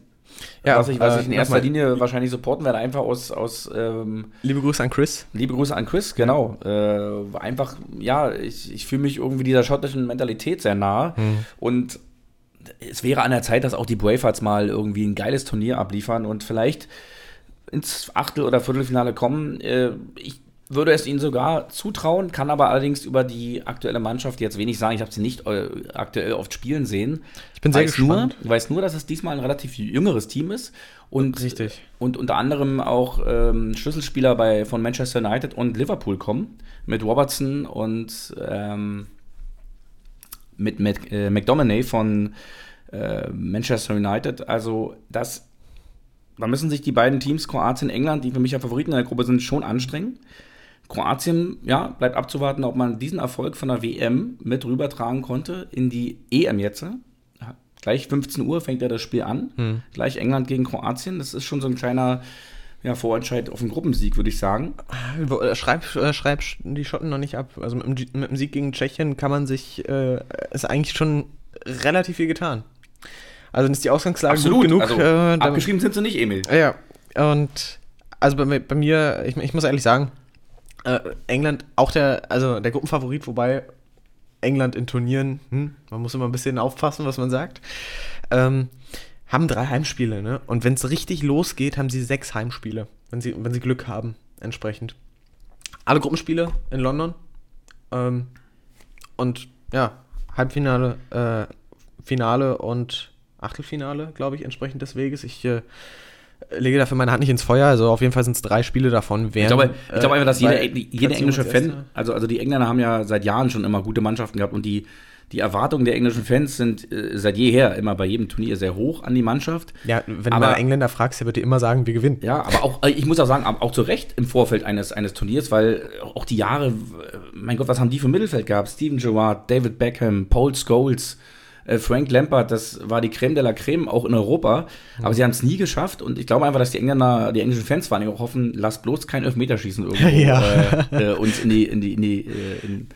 Ja, was ich, was äh, ich in erster Linie wahrscheinlich supporten werde, einfach aus. aus ähm, liebe Grüße an Chris. Liebe Grüße an Chris, genau. Äh, einfach, ja, ich, ich fühle mich irgendwie dieser schottischen Mentalität sehr nah. Hm. Und es wäre an der Zeit, dass auch die Bravehearts mal irgendwie ein geiles Turnier abliefern und vielleicht ins Achtel- oder Viertelfinale kommen. Äh, ich würde es ihnen sogar zutrauen, kann aber allerdings über die aktuelle Mannschaft jetzt wenig sagen. Ich habe sie nicht äh, aktuell oft spielen sehen. Ich bin sehr gespannt. Nur, ich weiß nur, dass es diesmal ein relativ jüngeres Team ist. Und, Richtig. und unter anderem auch ähm, Schlüsselspieler bei, von Manchester United und Liverpool kommen. Mit Robertson und ähm, mit, mit äh, McDominay von äh, Manchester United. Also das, da müssen sich die beiden Teams, Kroatien, England, die für mich ja Favoriten in der Gruppe sind, schon anstrengen. Kroatien, ja, bleibt abzuwarten, ob man diesen Erfolg von der WM mit rübertragen konnte in die EM jetzt. Ja, gleich 15 Uhr fängt ja das Spiel an. Hm. Gleich England gegen Kroatien. Das ist schon so ein kleiner ja, Vorentscheid auf den Gruppensieg, würde ich sagen. Schreib, schreib die Schotten noch nicht ab. Also mit dem, mit dem Sieg gegen Tschechien kann man sich, äh, ist eigentlich schon relativ viel getan. Also ist die Ausgangslage Absolut. gut genug. Also, äh, abgeschrieben sind sie nicht, Emil. Ja, und also bei, bei mir, ich, ich muss ehrlich sagen, äh, England, auch der, also der Gruppenfavorit, wobei England in Turnieren, hm, man muss immer ein bisschen aufpassen, was man sagt, ähm, haben drei Heimspiele, ne? Und wenn es richtig losgeht, haben sie sechs Heimspiele, wenn sie, wenn sie Glück haben, entsprechend. Alle Gruppenspiele in London. Ähm, und ja, Halbfinale, äh, Finale und Achtelfinale, glaube ich, entsprechend des Weges. Ich äh, lege dafür meine Hand nicht ins Feuer. Also auf jeden Fall sind es drei Spiele davon. Während, ich glaube, ich glaube einfach, dass jeder, jeder englische Fan, also, also die Engländer haben ja seit Jahren schon immer gute Mannschaften gehabt und die, die Erwartungen der englischen Fans sind äh, seit jeher immer bei jedem Turnier sehr hoch an die Mannschaft. Ja, wenn aber, du mal Engländer fragst, der wird dir immer sagen, wir gewinnen. Ja, aber auch, äh, ich muss auch sagen, auch zu Recht im Vorfeld eines, eines Turniers, weil auch die Jahre, mein Gott, was haben die für Mittelfeld gehabt? Steven Gerrard, David Beckham, Paul Scholes, äh, Frank Lampard, das war die Creme de la Creme, auch in Europa. Aber sie haben es nie geschafft und ich glaube einfach, dass die Engländer, die englischen Fans vor allem auch hoffen, lasst bloß kein Elfmeterschießen irgendwo *laughs* ja. äh, äh, uns in die, in die, in die, äh, in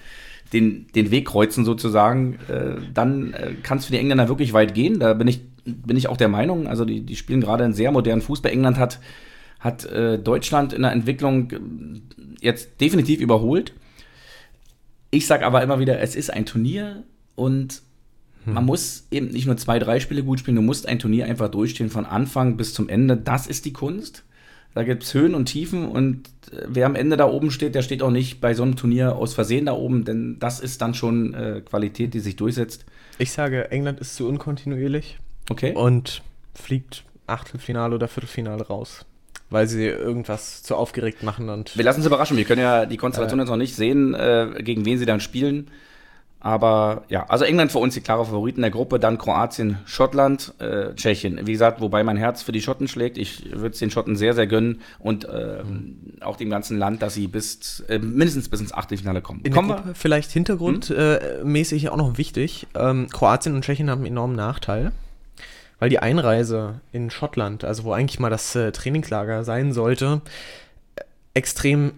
den, den Weg kreuzen sozusagen. Äh, dann äh, kann es für die Engländer wirklich weit gehen. Da bin ich, bin ich auch der Meinung. Also die, die spielen gerade einen sehr modernen Fußball. England hat, hat Deutschland in der Entwicklung jetzt definitiv überholt. Ich sage aber immer wieder, es ist ein Turnier und hm. Man muss eben nicht nur zwei, drei Spiele gut spielen, du musst ein Turnier einfach durchstehen von Anfang bis zum Ende. Das ist die Kunst. Da gibt es Höhen und Tiefen und äh, wer am Ende da oben steht, der steht auch nicht bei so einem Turnier aus Versehen da oben, denn das ist dann schon äh, Qualität, die sich durchsetzt. Ich sage, England ist zu unkontinuierlich. Okay. Und fliegt Achtelfinale oder Viertelfinale raus weil sie irgendwas zu aufgeregt machen. Und wir lassen uns überraschen. Wir können ja die Konstellation äh, jetzt noch nicht sehen, äh, gegen wen sie dann spielen. Aber ja, also England für uns die klare Favoriten der Gruppe, dann Kroatien, Schottland, äh, Tschechien. Wie gesagt, wobei mein Herz für die Schotten schlägt. Ich würde es den Schotten sehr, sehr gönnen und äh, mhm. auch dem ganzen Land, dass sie bis äh, mindestens bis ins Achtelfinale kommen. In kommen der Gruppe vielleicht hintergrundmäßig mhm. auch noch wichtig. Ähm, Kroatien und Tschechien haben einen enormen Nachteil, weil die Einreise in Schottland, also wo eigentlich mal das äh, Trainingslager sein sollte, extrem äh,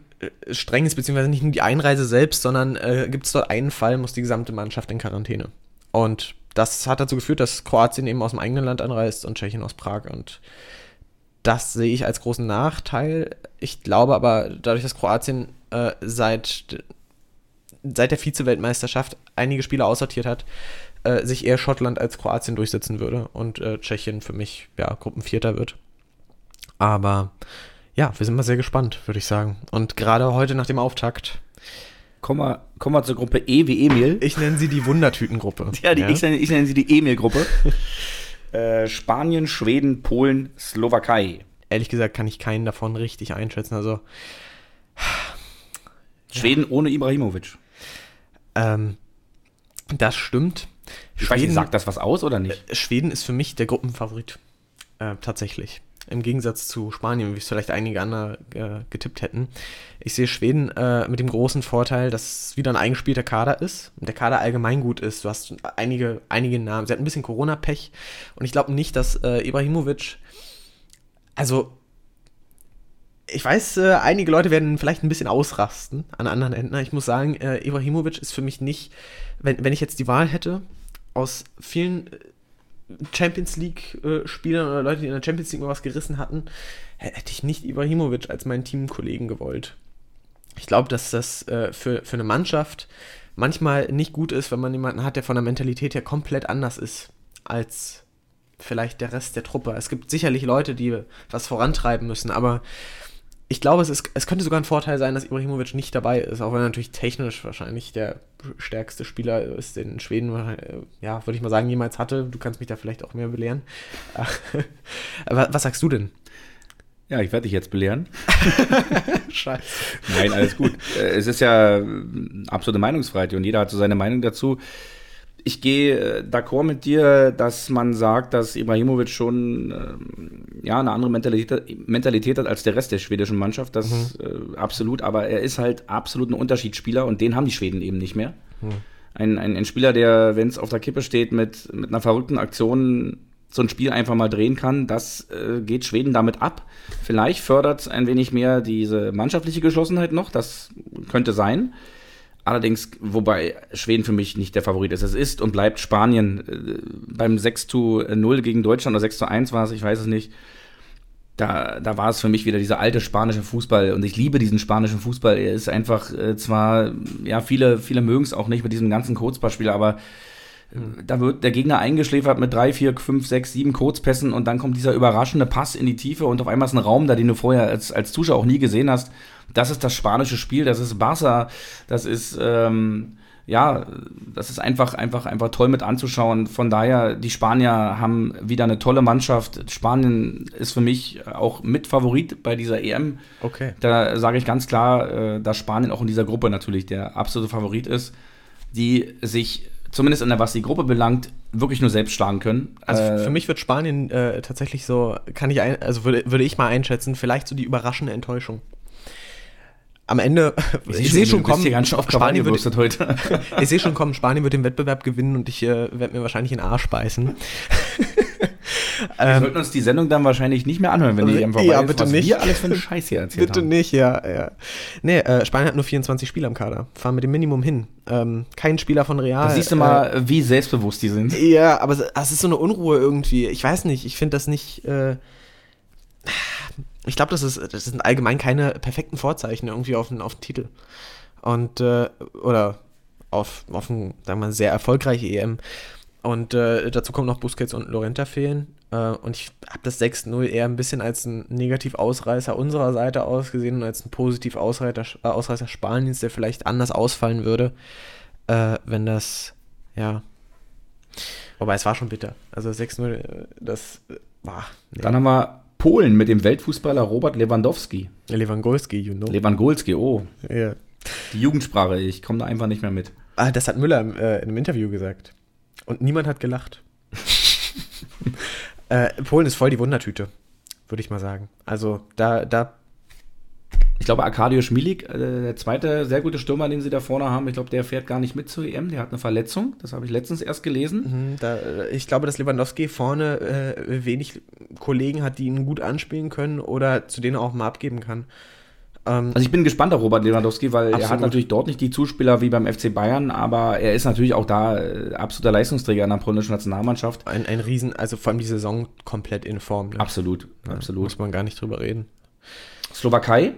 streng ist, beziehungsweise nicht nur die Einreise selbst, sondern äh, gibt es dort einen Fall, muss die gesamte Mannschaft in Quarantäne. Und das hat dazu geführt, dass Kroatien eben aus dem eigenen Land anreist und Tschechien aus Prag. Und das sehe ich als großen Nachteil. Ich glaube aber, dadurch, dass Kroatien äh, seit, seit der Vize-Weltmeisterschaft einige Spieler aussortiert hat, äh, sich eher Schottland als Kroatien durchsetzen würde und äh, Tschechien für mich ja Gruppenvierter wird. Aber ja, wir sind mal sehr gespannt, würde ich sagen. Und gerade heute nach dem Auftakt. Kommen wir, kommen wir zur Gruppe E wie Emil. Ich nenne sie die Wundertütengruppe. *laughs* Ja, die, ja? Ich, nenne, ich nenne sie die Emil-Gruppe. *laughs* äh, Spanien, Schweden, Polen, Slowakei. Ehrlich gesagt kann ich keinen davon richtig einschätzen. Also. Schweden ja. ohne Ibrahimovic. Ähm, das stimmt. Ich Schweden, weiß nicht, sagt das was aus oder nicht? Äh, Schweden ist für mich der Gruppenfavorit. Äh, tatsächlich. Im Gegensatz zu Spanien, wie es vielleicht einige andere äh, getippt hätten. Ich sehe Schweden äh, mit dem großen Vorteil, dass es wieder ein eingespielter Kader ist und der Kader allgemein gut ist. Du hast einige, einige Namen. Sie hat ein bisschen Corona-Pech und ich glaube nicht, dass äh, Ibrahimovic. Also, ich weiß, äh, einige Leute werden vielleicht ein bisschen ausrasten an anderen Enden. Ich muss sagen, äh, Ibrahimovic ist für mich nicht, wenn, wenn ich jetzt die Wahl hätte, aus vielen Champions League-Spielern oder Leute, die in der Champions League mal was gerissen hatten, hätte ich nicht Ibrahimovic als meinen Teamkollegen gewollt. Ich glaube, dass das äh, für, für eine Mannschaft manchmal nicht gut ist, wenn man jemanden hat, der von der Mentalität her komplett anders ist als vielleicht der Rest der Truppe. Es gibt sicherlich Leute, die was vorantreiben müssen, aber ich glaube, es, ist, es könnte sogar ein Vorteil sein, dass Ibrahimovic nicht dabei ist, auch wenn er natürlich technisch wahrscheinlich der stärkste Spieler ist, den Schweden, äh, ja, würde ich mal sagen, jemals hatte. Du kannst mich da vielleicht auch mehr belehren. *laughs* was sagst du denn? Ja, ich werde dich jetzt belehren. *laughs* Scheiße. Nein, alles gut. Äh, es ist ja absolute Meinungsfreiheit und jeder hat so seine Meinung dazu ich gehe äh, d'accord mit dir, dass man sagt, dass Ibrahimovic schon äh, ja, eine andere Mentalität, Mentalität, hat als der Rest der schwedischen Mannschaft. Das mhm. äh, absolut, aber er ist halt absolut ein Unterschiedsspieler und den haben die Schweden eben nicht mehr. Mhm. Ein, ein, ein, Spieler, der, wenn es auf der Kippe steht, mit, mit einer verrückten Aktion so ein Spiel einfach mal drehen kann, das äh, geht Schweden damit ab. Vielleicht fördert ein wenig mehr diese mannschaftliche Geschlossenheit noch, das könnte sein. Allerdings, wobei Schweden für mich nicht der Favorit ist. Es ist und bleibt Spanien. Äh, beim 6 zu 0 gegen Deutschland oder 6 zu 1 war es, ich weiß es nicht. Da, da war es für mich wieder dieser alte spanische Fußball und ich liebe diesen spanischen Fußball. Er ist einfach äh, zwar, ja, viele, viele mögen es auch nicht mit diesem ganzen Kurzballspiel, aber äh, da wird der Gegner eingeschläfert mit drei, vier, fünf, sechs, sieben Kurzpässen und dann kommt dieser überraschende Pass in die Tiefe und auf einmal ist ein Raum da, den du vorher als, als Zuschauer auch nie gesehen hast das ist das spanische Spiel, das ist Barca, das ist, ähm, ja, das ist einfach, einfach, einfach toll mit anzuschauen. Von daher, die Spanier haben wieder eine tolle Mannschaft. Spanien ist für mich auch mit Favorit bei dieser EM. Okay. Da sage ich ganz klar, äh, dass Spanien auch in dieser Gruppe natürlich der absolute Favorit ist, die sich zumindest in der, was die Gruppe belangt, wirklich nur selbst schlagen können. Also äh, für mich wird Spanien äh, tatsächlich so, kann ich ein, also würde, würde ich mal einschätzen, vielleicht so die überraschende Enttäuschung am Ende, ich, ich sehe schon kommen, Spanien wird, heute. *laughs* ich sehe schon kommen, Spanien wird den Wettbewerb gewinnen und ich äh, werde mir wahrscheinlich in den Arsch beißen. *laughs* Wir ähm, sollten uns die Sendung dann wahrscheinlich nicht mehr anhören, wenn die einfach ja, bitte was nicht. wir alles für einen Scheiß hier erzählt *laughs* bitte haben. Nicht, ja, ja. Nee, äh, Spanien hat nur 24 Spieler im Kader. Fahren mit dem Minimum hin. Ähm, kein Spieler von Real. Da siehst du mal, äh, wie selbstbewusst die sind. Ja, aber es ist so eine Unruhe irgendwie. Ich weiß nicht, ich finde das nicht äh, ich glaube, das, ist, das sind allgemein keine perfekten Vorzeichen irgendwie auf den, auf den Titel. Und, äh, oder auf, auf ein, sagen wir mal, sehr erfolgreiche EM. Und äh, dazu kommen noch Busquets und Lorenta fehlen. Äh, und ich habe das 6-0 eher ein bisschen als ein Negativ-Ausreißer unserer Seite ausgesehen und als ein Positiv-Ausreißer äh, Ausreißer Spaniens, der vielleicht anders ausfallen würde, äh, wenn das, ja. Wobei es war schon bitter. Also 6-0, äh, das war. Nee. Dann haben wir Polen mit dem Weltfußballer Robert Lewandowski. Lewandowski, you know. Lewandowski, oh. Ja. Die Jugendsprache, ich komme da einfach nicht mehr mit. Ah, das hat Müller äh, in einem Interview gesagt. Und niemand hat gelacht. *laughs* äh, Polen ist voll die Wundertüte, würde ich mal sagen. Also da, da ich glaube, Arkadiusz Milik, äh, der zweite sehr gute Stürmer, den sie da vorne haben, ich glaube, der fährt gar nicht mit zur EM. Der hat eine Verletzung. Das habe ich letztens erst gelesen. Mhm, da, äh, ich glaube, dass Lewandowski vorne äh, wenig Kollegen hat, die ihn gut anspielen können oder zu denen er auch mal abgeben kann. Ähm, also ich bin gespannt auf Robert Lewandowski, weil absolut. er hat natürlich dort nicht die Zuspieler wie beim FC Bayern, aber er ist natürlich auch da äh, absoluter Leistungsträger in der polnischen Nationalmannschaft. Ein, ein Riesen, also vor allem die Saison komplett in Form. Ne? Absolut, ja, absolut. Muss man gar nicht drüber reden. Slowakei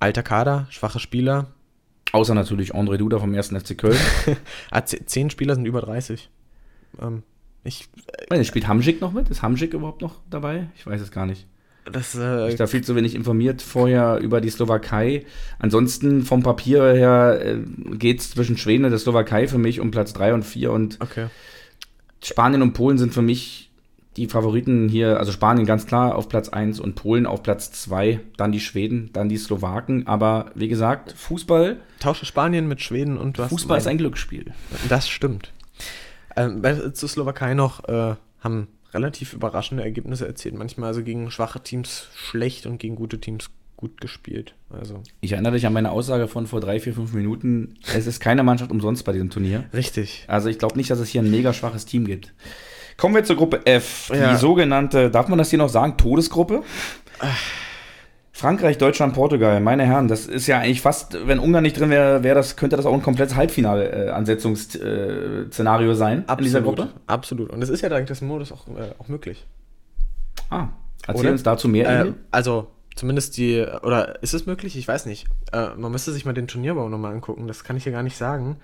Alter Kader, schwache Spieler. Außer natürlich André Duda vom 1. FC Köln. *laughs* Ah, zehn Spieler sind über 30. Ähm, ich, äh, spielt Hamschick noch mit? Ist Hamschick überhaupt noch dabei? Ich weiß es gar nicht. Das, äh, ich da viel zu wenig informiert vorher über die Slowakei. Ansonsten vom Papier her äh, geht es zwischen Schweden und der Slowakei für mich um Platz 3 und 4 und okay. Spanien und Polen sind für mich die Favoriten hier, also Spanien ganz klar auf Platz 1 und Polen auf Platz 2, dann die Schweden, dann die Slowaken. Aber wie gesagt, Fußball. Tausche Spanien mit Schweden und was? Fußball ist ein Glücksspiel. Das stimmt. Ähm, zur Slowakei noch äh, haben relativ überraschende Ergebnisse erzielt. Manchmal also gegen schwache Teams schlecht und gegen gute Teams gut gespielt. Also. Ich erinnere dich an meine Aussage von vor drei, vier, fünf Minuten. Es ist keine Mannschaft umsonst bei diesem Turnier. Richtig. Also ich glaube nicht, dass es hier ein mega schwaches Team gibt. Kommen wir zur Gruppe F, ja. die sogenannte, darf man das hier noch sagen, Todesgruppe? Frankreich, Deutschland, Portugal, meine Herren, das ist ja eigentlich fast, wenn Ungarn nicht drin wäre, wär das, könnte das auch ein komplettes Halbfinale-Ansetzungsszenario äh, sein Absolut. in dieser Gruppe. Absolut. Und es ist ja dank des Modus auch, äh, auch möglich. Ah, erzähl Oder? uns dazu mehr. Äh, also, zumindest die, oder ist es möglich? Ich weiß nicht. Äh, man müsste sich mal den Turnierbaum nochmal angucken, das kann ich hier gar nicht sagen.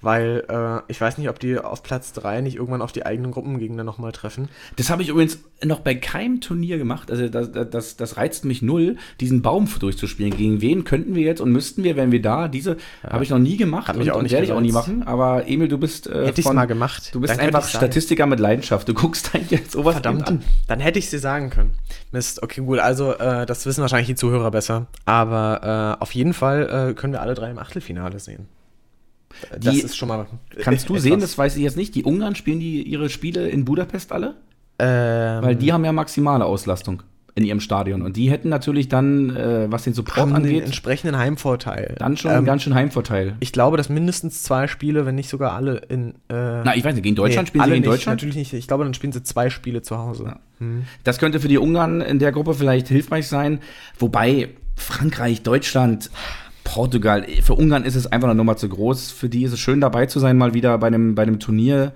Weil äh, ich weiß nicht, ob die auf Platz 3 nicht irgendwann auf die eigenen Gruppengegner nochmal treffen. Das habe ich übrigens noch bei keinem Turnier gemacht. Also das, das, das reizt mich null, diesen Baum durchzuspielen. Gegen wen könnten wir jetzt und müssten wir, wenn wir da, diese ja. habe ich noch nie gemacht mich und, nicht werde ich auch nie machen. Aber Emil, du bist äh, hätte ich mal gemacht. Du bist dann einfach Statistiker mit Leidenschaft. Du guckst *laughs* eigentlich jetzt sowas Verdammt, an. Dann hätte ich sie sagen können. Mist, okay, gut. Also äh, das wissen wahrscheinlich die Zuhörer besser. Aber äh, auf jeden Fall äh, können wir alle drei im Achtelfinale sehen. Das die, ist schon mal. Kannst du *laughs* sehen, das weiß ich jetzt nicht. Die Ungarn spielen die ihre Spiele in Budapest alle? Ähm, Weil die haben ja maximale Auslastung in ihrem Stadion. Und die hätten natürlich dann, äh, was den Support angeht, den entsprechenden Heimvorteil. Dann schon ähm, einen ganz schön Heimvorteil. Ich glaube, dass mindestens zwei Spiele, wenn nicht sogar alle in. Äh, Na, ich weiß nicht, gegen Deutschland nee, spielen sie gegen nicht, Deutschland? Natürlich nicht. Ich glaube, dann spielen sie zwei Spiele zu Hause. Ja. Hm. Das könnte für die Ungarn in der Gruppe vielleicht hilfreich sein. Wobei Frankreich, Deutschland. Portugal, für Ungarn ist es einfach eine Nummer zu groß. Für die ist es schön dabei zu sein, mal wieder bei einem, bei einem Turnier.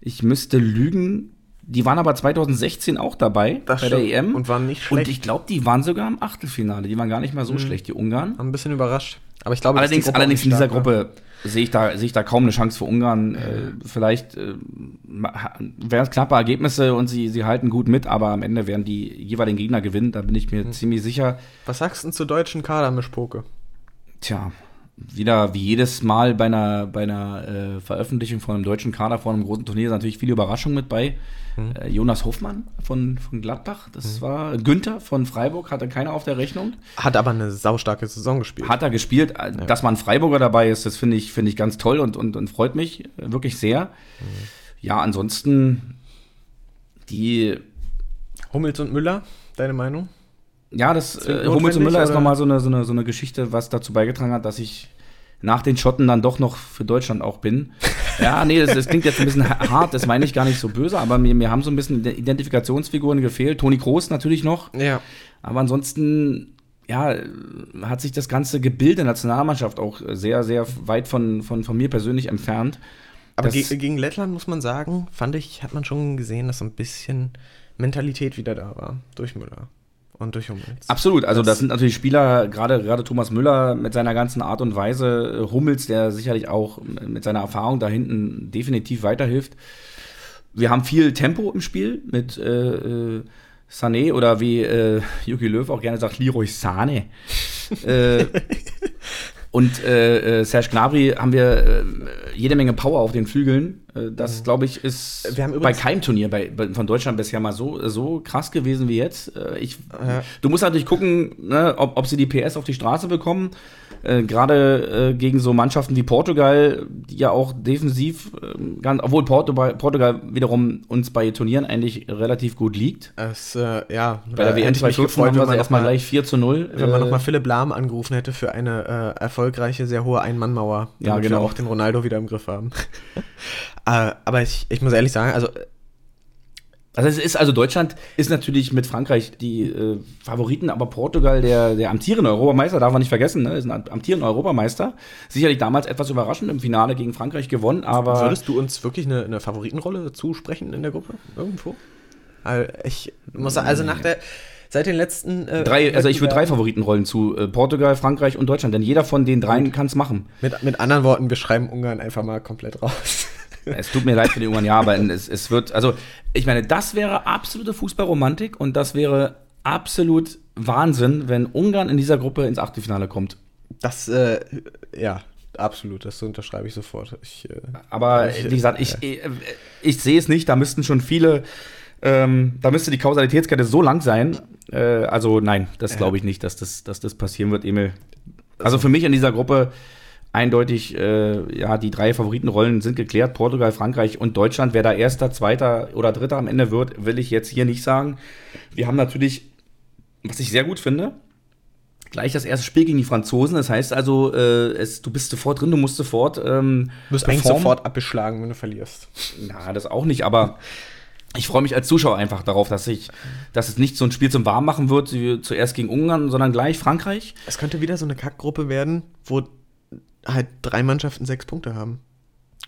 Ich müsste lügen. Die waren aber 2016 auch dabei das bei stimmt. der EM. Und waren nicht schlecht. Und ich glaube, die waren sogar im Achtelfinale. Die waren gar nicht mal so mhm. schlecht, die Ungarn. Ein bisschen überrascht. Aber ich glaube, allerdings, allerdings in dieser Gruppe sehe ich, da, sehe ich da kaum eine Chance für Ungarn. Äh, vielleicht äh, wären es knappe Ergebnisse und sie, sie halten gut mit, aber am Ende werden die jeweiligen Gegner gewinnen. Da bin ich mir mhm. ziemlich sicher. Was sagst du zur deutschen Kadermischpoke? Tja, wieder wie jedes Mal bei einer, bei einer äh, Veröffentlichung von einem deutschen Kader vor einem großen Turnier ist natürlich viele Überraschungen mit bei. Mhm. Äh, Jonas Hofmann von, von Gladbach, das mhm. war Günther von Freiburg, hatte keiner auf der Rechnung. Hat aber eine saustarke Saison gespielt. Hat er gespielt. Äh, ja. Dass man Freiburger dabei ist, das finde ich, find ich ganz toll und, und, und freut mich wirklich sehr. Mhm. Ja, ansonsten die. Hummels und Müller, deine Meinung? Ja, das äh, Hummels und Müller ist nochmal so eine, so, eine, so eine Geschichte, was dazu beigetragen hat, dass ich nach den Schotten dann doch noch für Deutschland auch bin. *laughs* Ja, nee, das, das klingt jetzt ein bisschen hart, das meine ich gar nicht so böse, aber mir, mir haben so ein bisschen Identifikationsfiguren gefehlt. Toni Kroos natürlich noch. Ja. Aber ansonsten, ja, hat sich das ganze Gebild der Nationalmannschaft auch sehr, sehr weit von, von, von mir persönlich entfernt. Aber ge gegen Lettland muss man sagen, fand ich, hat man schon gesehen, dass so ein bisschen Mentalität wieder da war durch Müller und durch Hummels. Absolut, also das, das sind natürlich Spieler, gerade gerade Thomas Müller mit seiner ganzen Art und Weise, Hummels, der sicherlich auch mit seiner Erfahrung da hinten definitiv weiterhilft. Wir haben viel Tempo im Spiel mit äh, äh, Sané oder wie äh, Jogi Löw auch gerne sagt, Leroy Sane. äh, *laughs* *laughs* und äh, äh, Serge Gnabry haben wir äh, jede Menge Power auf den Flügeln. Äh, das, mhm. glaube ich, ist bei keinem Turnier bei, bei, von Deutschland bisher mal so, so krass gewesen wie jetzt. Äh, ich, ja. Du musst natürlich gucken, ne, ob, ob sie die PS auf die Straße bekommen. Äh, Gerade äh, gegen so Mannschaften wie Portugal, die ja auch defensiv, äh, ganz, obwohl Portugal, Portugal wiederum uns bei Turnieren eigentlich relativ gut liegt. Es, äh, ja, bei der WM 2014 haben wir sie erstmal gleich 4 zu 0. Wenn man nochmal Philipp Lahm angerufen hätte für eine erfolgreiche, sehr hohe Ein-Mann-Mauer, ja, genau. wir auch den Ronaldo wieder im Griff haben. *laughs* aber ich, ich muss ehrlich sagen, also also es ist also Deutschland ist natürlich mit Frankreich die äh, Favoriten, aber Portugal der der amtierende Europameister darf man nicht vergessen, ne? ist ein amtierender Europameister. Sicherlich damals etwas überraschend im Finale gegen Frankreich gewonnen, aber würdest du uns wirklich eine, eine Favoritenrolle zusprechen in der Gruppe irgendwo? Also ich muss sagen, also nach der seit den letzten äh, drei, also ich würde drei Favoritenrollen zu äh, Portugal, Frankreich und Deutschland, denn jeder von den dreien kann es machen. Mit, mit anderen Worten, wir schreiben Ungarn einfach mal komplett raus. Es tut mir leid für die Ungarn, ja, aber es, es wird, also ich meine, das wäre absolute Fußballromantik und das wäre absolut Wahnsinn, wenn Ungarn in dieser Gruppe ins Achtelfinale kommt. Das, äh, ja, absolut, das unterschreibe ich sofort. Ich, äh, aber ich, wie gesagt, ich, äh, ich, sehe es nicht, da müssten schon viele, ähm, da müsste die Kausalitätskette so lang sein. Äh, also nein, das glaube ich nicht, dass das, dass das passieren wird, Emil. Also für mich in dieser Gruppe eindeutig, äh, ja, die drei Favoritenrollen sind geklärt. Portugal, Frankreich und Deutschland. Wer da erster, zweiter oder dritter am Ende wird, will ich jetzt hier nicht sagen. Wir haben natürlich, was ich sehr gut finde, gleich das erste Spiel gegen die Franzosen. Das heißt also, äh, es, du bist sofort drin, du musst sofort. Ähm, du musst eigentlich sofort abgeschlagen, wenn du verlierst. Na, das auch nicht, aber. Ich freue mich als Zuschauer einfach darauf, dass ich, dass es nicht so ein Spiel zum Warmmachen wird, wie zuerst gegen Ungarn, sondern gleich Frankreich. Es könnte wieder so eine Kackgruppe werden, wo halt drei Mannschaften sechs Punkte haben.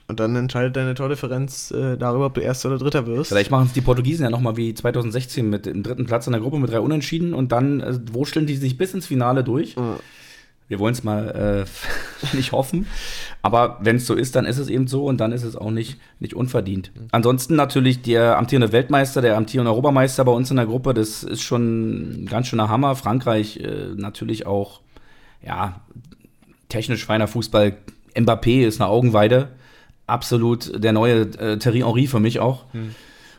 Und dann entscheidet deine Tordifferenz äh, darüber, ob du Erster oder Dritter wirst. Vielleicht machen es die Portugiesen ja nochmal wie 2016 mit dem dritten Platz in der Gruppe mit drei Unentschieden und dann äh, wurschteln die sich bis ins Finale durch. Mhm. Wir wollen es mal äh, *laughs* nicht hoffen. Aber wenn es so ist, dann ist es eben so und dann ist es auch nicht, nicht unverdient. Ansonsten natürlich der amtierende Weltmeister, der amtierende Europameister bei uns in der Gruppe, das ist schon ein ganz schöner Hammer. Frankreich äh, natürlich auch, ja, technisch feiner Fußball. Mbappé ist eine Augenweide. Absolut der neue äh, Thierry Henry für mich auch. Hm.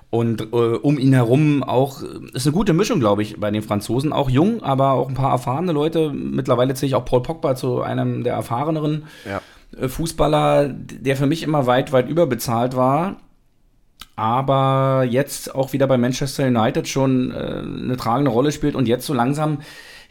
Und äh, um ihn herum auch, ist eine gute Mischung, glaube ich, bei den Franzosen. Auch jung, aber auch ein paar erfahrene Leute. Mittlerweile zähle ich auch Paul Pogba zu einem der erfahreneren ja. Äh, Fußballer, der für mich immer weit, weit überbezahlt war. Aber jetzt auch wieder bei Manchester United schon äh, eine tragende Rolle spielt und jetzt so langsam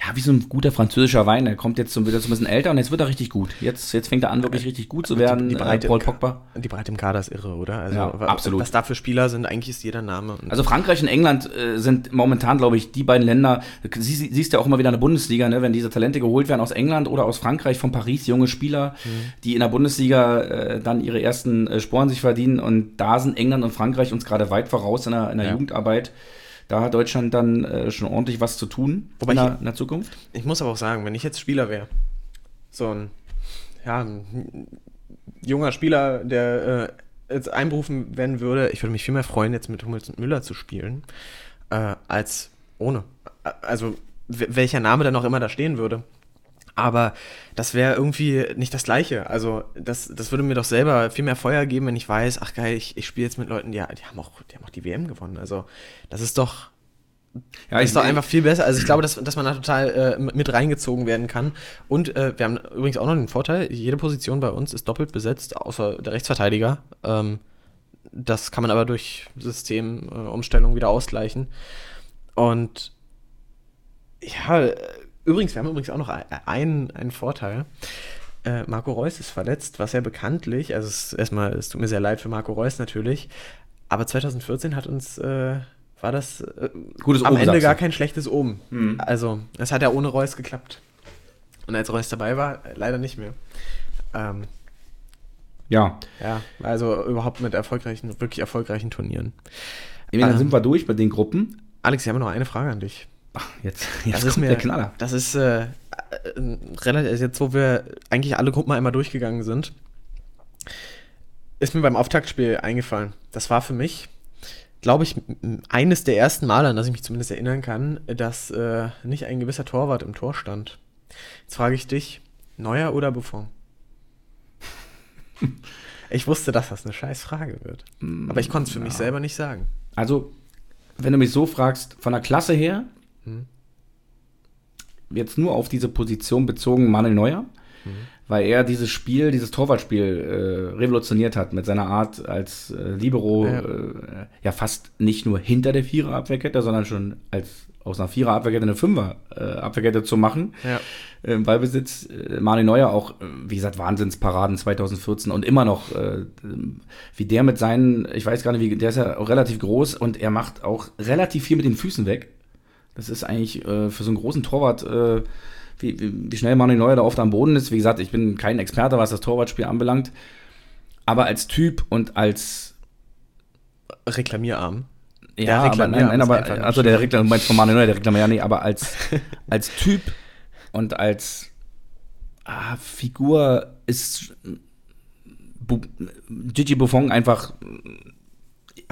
ja, wie so ein guter französischer Wein. Er kommt jetzt so, wieder so ein bisschen älter und jetzt wird er richtig gut. Jetzt, jetzt fängt er an, wirklich richtig gut zu werden. Die, die Breite, äh, Paul Pogba. Die Breite im Kader ist irre, oder? Also, ja, absolut. Was da für Spieler sind, eigentlich ist jeder Name. Also Frankreich und England äh, sind momentan, glaube ich, die beiden Länder. Sie, sie, siehst ja auch immer wieder in der Bundesliga, ne, wenn diese Talente geholt werden aus England oder aus Frankreich, von Paris, junge Spieler, mhm. die in der Bundesliga äh, dann ihre ersten äh, Sporen sich verdienen. Und da sind England und Frankreich uns gerade weit voraus in der, in der ja. Jugendarbeit da hat Deutschland dann äh, schon ordentlich was zu tun Wobei in, der, ich, in der Zukunft. Ich muss aber auch sagen, wenn ich jetzt Spieler wäre, so ein, ja, ein junger Spieler, der äh, jetzt einberufen werden würde, ich würde mich viel mehr freuen, jetzt mit Hummels und Müller zu spielen, äh, als ohne. Also welcher Name dann auch immer da stehen würde. Aber das wäre irgendwie nicht das Gleiche. Also, das, das würde mir doch selber viel mehr Feuer geben, wenn ich weiß, ach geil, ich, ich spiele jetzt mit Leuten, die, die, haben auch, die haben auch die WM gewonnen. Also, das ist doch. Ja, das ist doch einfach viel besser. Also ich glaube, dass, dass man da total äh, mit reingezogen werden kann. Und äh, wir haben übrigens auch noch den Vorteil, jede Position bei uns ist doppelt besetzt, außer der Rechtsverteidiger. Ähm, das kann man aber durch Systemumstellung äh, wieder ausgleichen. Und ja, Übrigens, wir haben übrigens auch noch einen, einen Vorteil. Äh, Marco Reus ist verletzt, was ja bekanntlich, also es, erstmal, es tut mir sehr leid für Marco Reus natürlich, aber 2014 hat uns, äh, war das äh, Gutes am Oben, Ende gar kein schlechtes Oben. Mhm. Also, es hat ja ohne Reus geklappt. Und als Reus dabei war, leider nicht mehr. Ähm, ja. Ja, also überhaupt mit erfolgreichen, wirklich erfolgreichen Turnieren. Ich meine, dann ähm, sind wir durch bei den Gruppen. Alex, ich habe noch eine Frage an dich. Jetzt, jetzt das ist mir, der Knaller. Das ist äh, äh, relativ, jetzt wo wir eigentlich alle Gruppen einmal durchgegangen sind, ist mir beim Auftaktspiel eingefallen. Das war für mich, glaube ich, eines der ersten Male, an das ich mich zumindest erinnern kann, dass äh, nicht ein gewisser Torwart im Tor stand. Jetzt frage ich dich, Neuer oder Buffon? *laughs* ich wusste, dass das eine scheiß Frage wird. Aber ich konnte es für ja. mich selber nicht sagen. Also, wenn du mich so fragst, von der Klasse her, hm. Jetzt nur auf diese Position bezogen Manuel Neuer, hm. weil er dieses Spiel, dieses Torwartspiel äh, revolutioniert hat mit seiner Art als äh, Libero, ja. Äh, ja. fast nicht nur hinter der Vierer-Abwehrkette, sondern schon als aus einer Vierer-Abwehrkette eine Fünfer-Abwehrkette zu machen. Ja. Im Ballbesitz. Äh, Manuel Neuer auch, äh, wie gesagt, Wahnsinnsparaden 2014 und immer noch, äh, wie der mit seinen, ich weiß gar nicht, wie, der ist ja auch relativ groß und er macht auch relativ viel mit den Füßen weg. Das ist eigentlich äh, für so einen großen Torwart, äh, wie, wie, wie, schnell Manuel Neuer da oft am Boden ist. Wie gesagt, ich bin kein Experte, was das Torwartspiel anbelangt. Aber als Typ und als Reklamierarm. Ja, aber, nein, nein, aber also der Reklam, meinst von Manuel Neuer, der Reklamierer, nee, aber als, *laughs* als Typ und als ah, Figur ist Bu Gigi Buffon einfach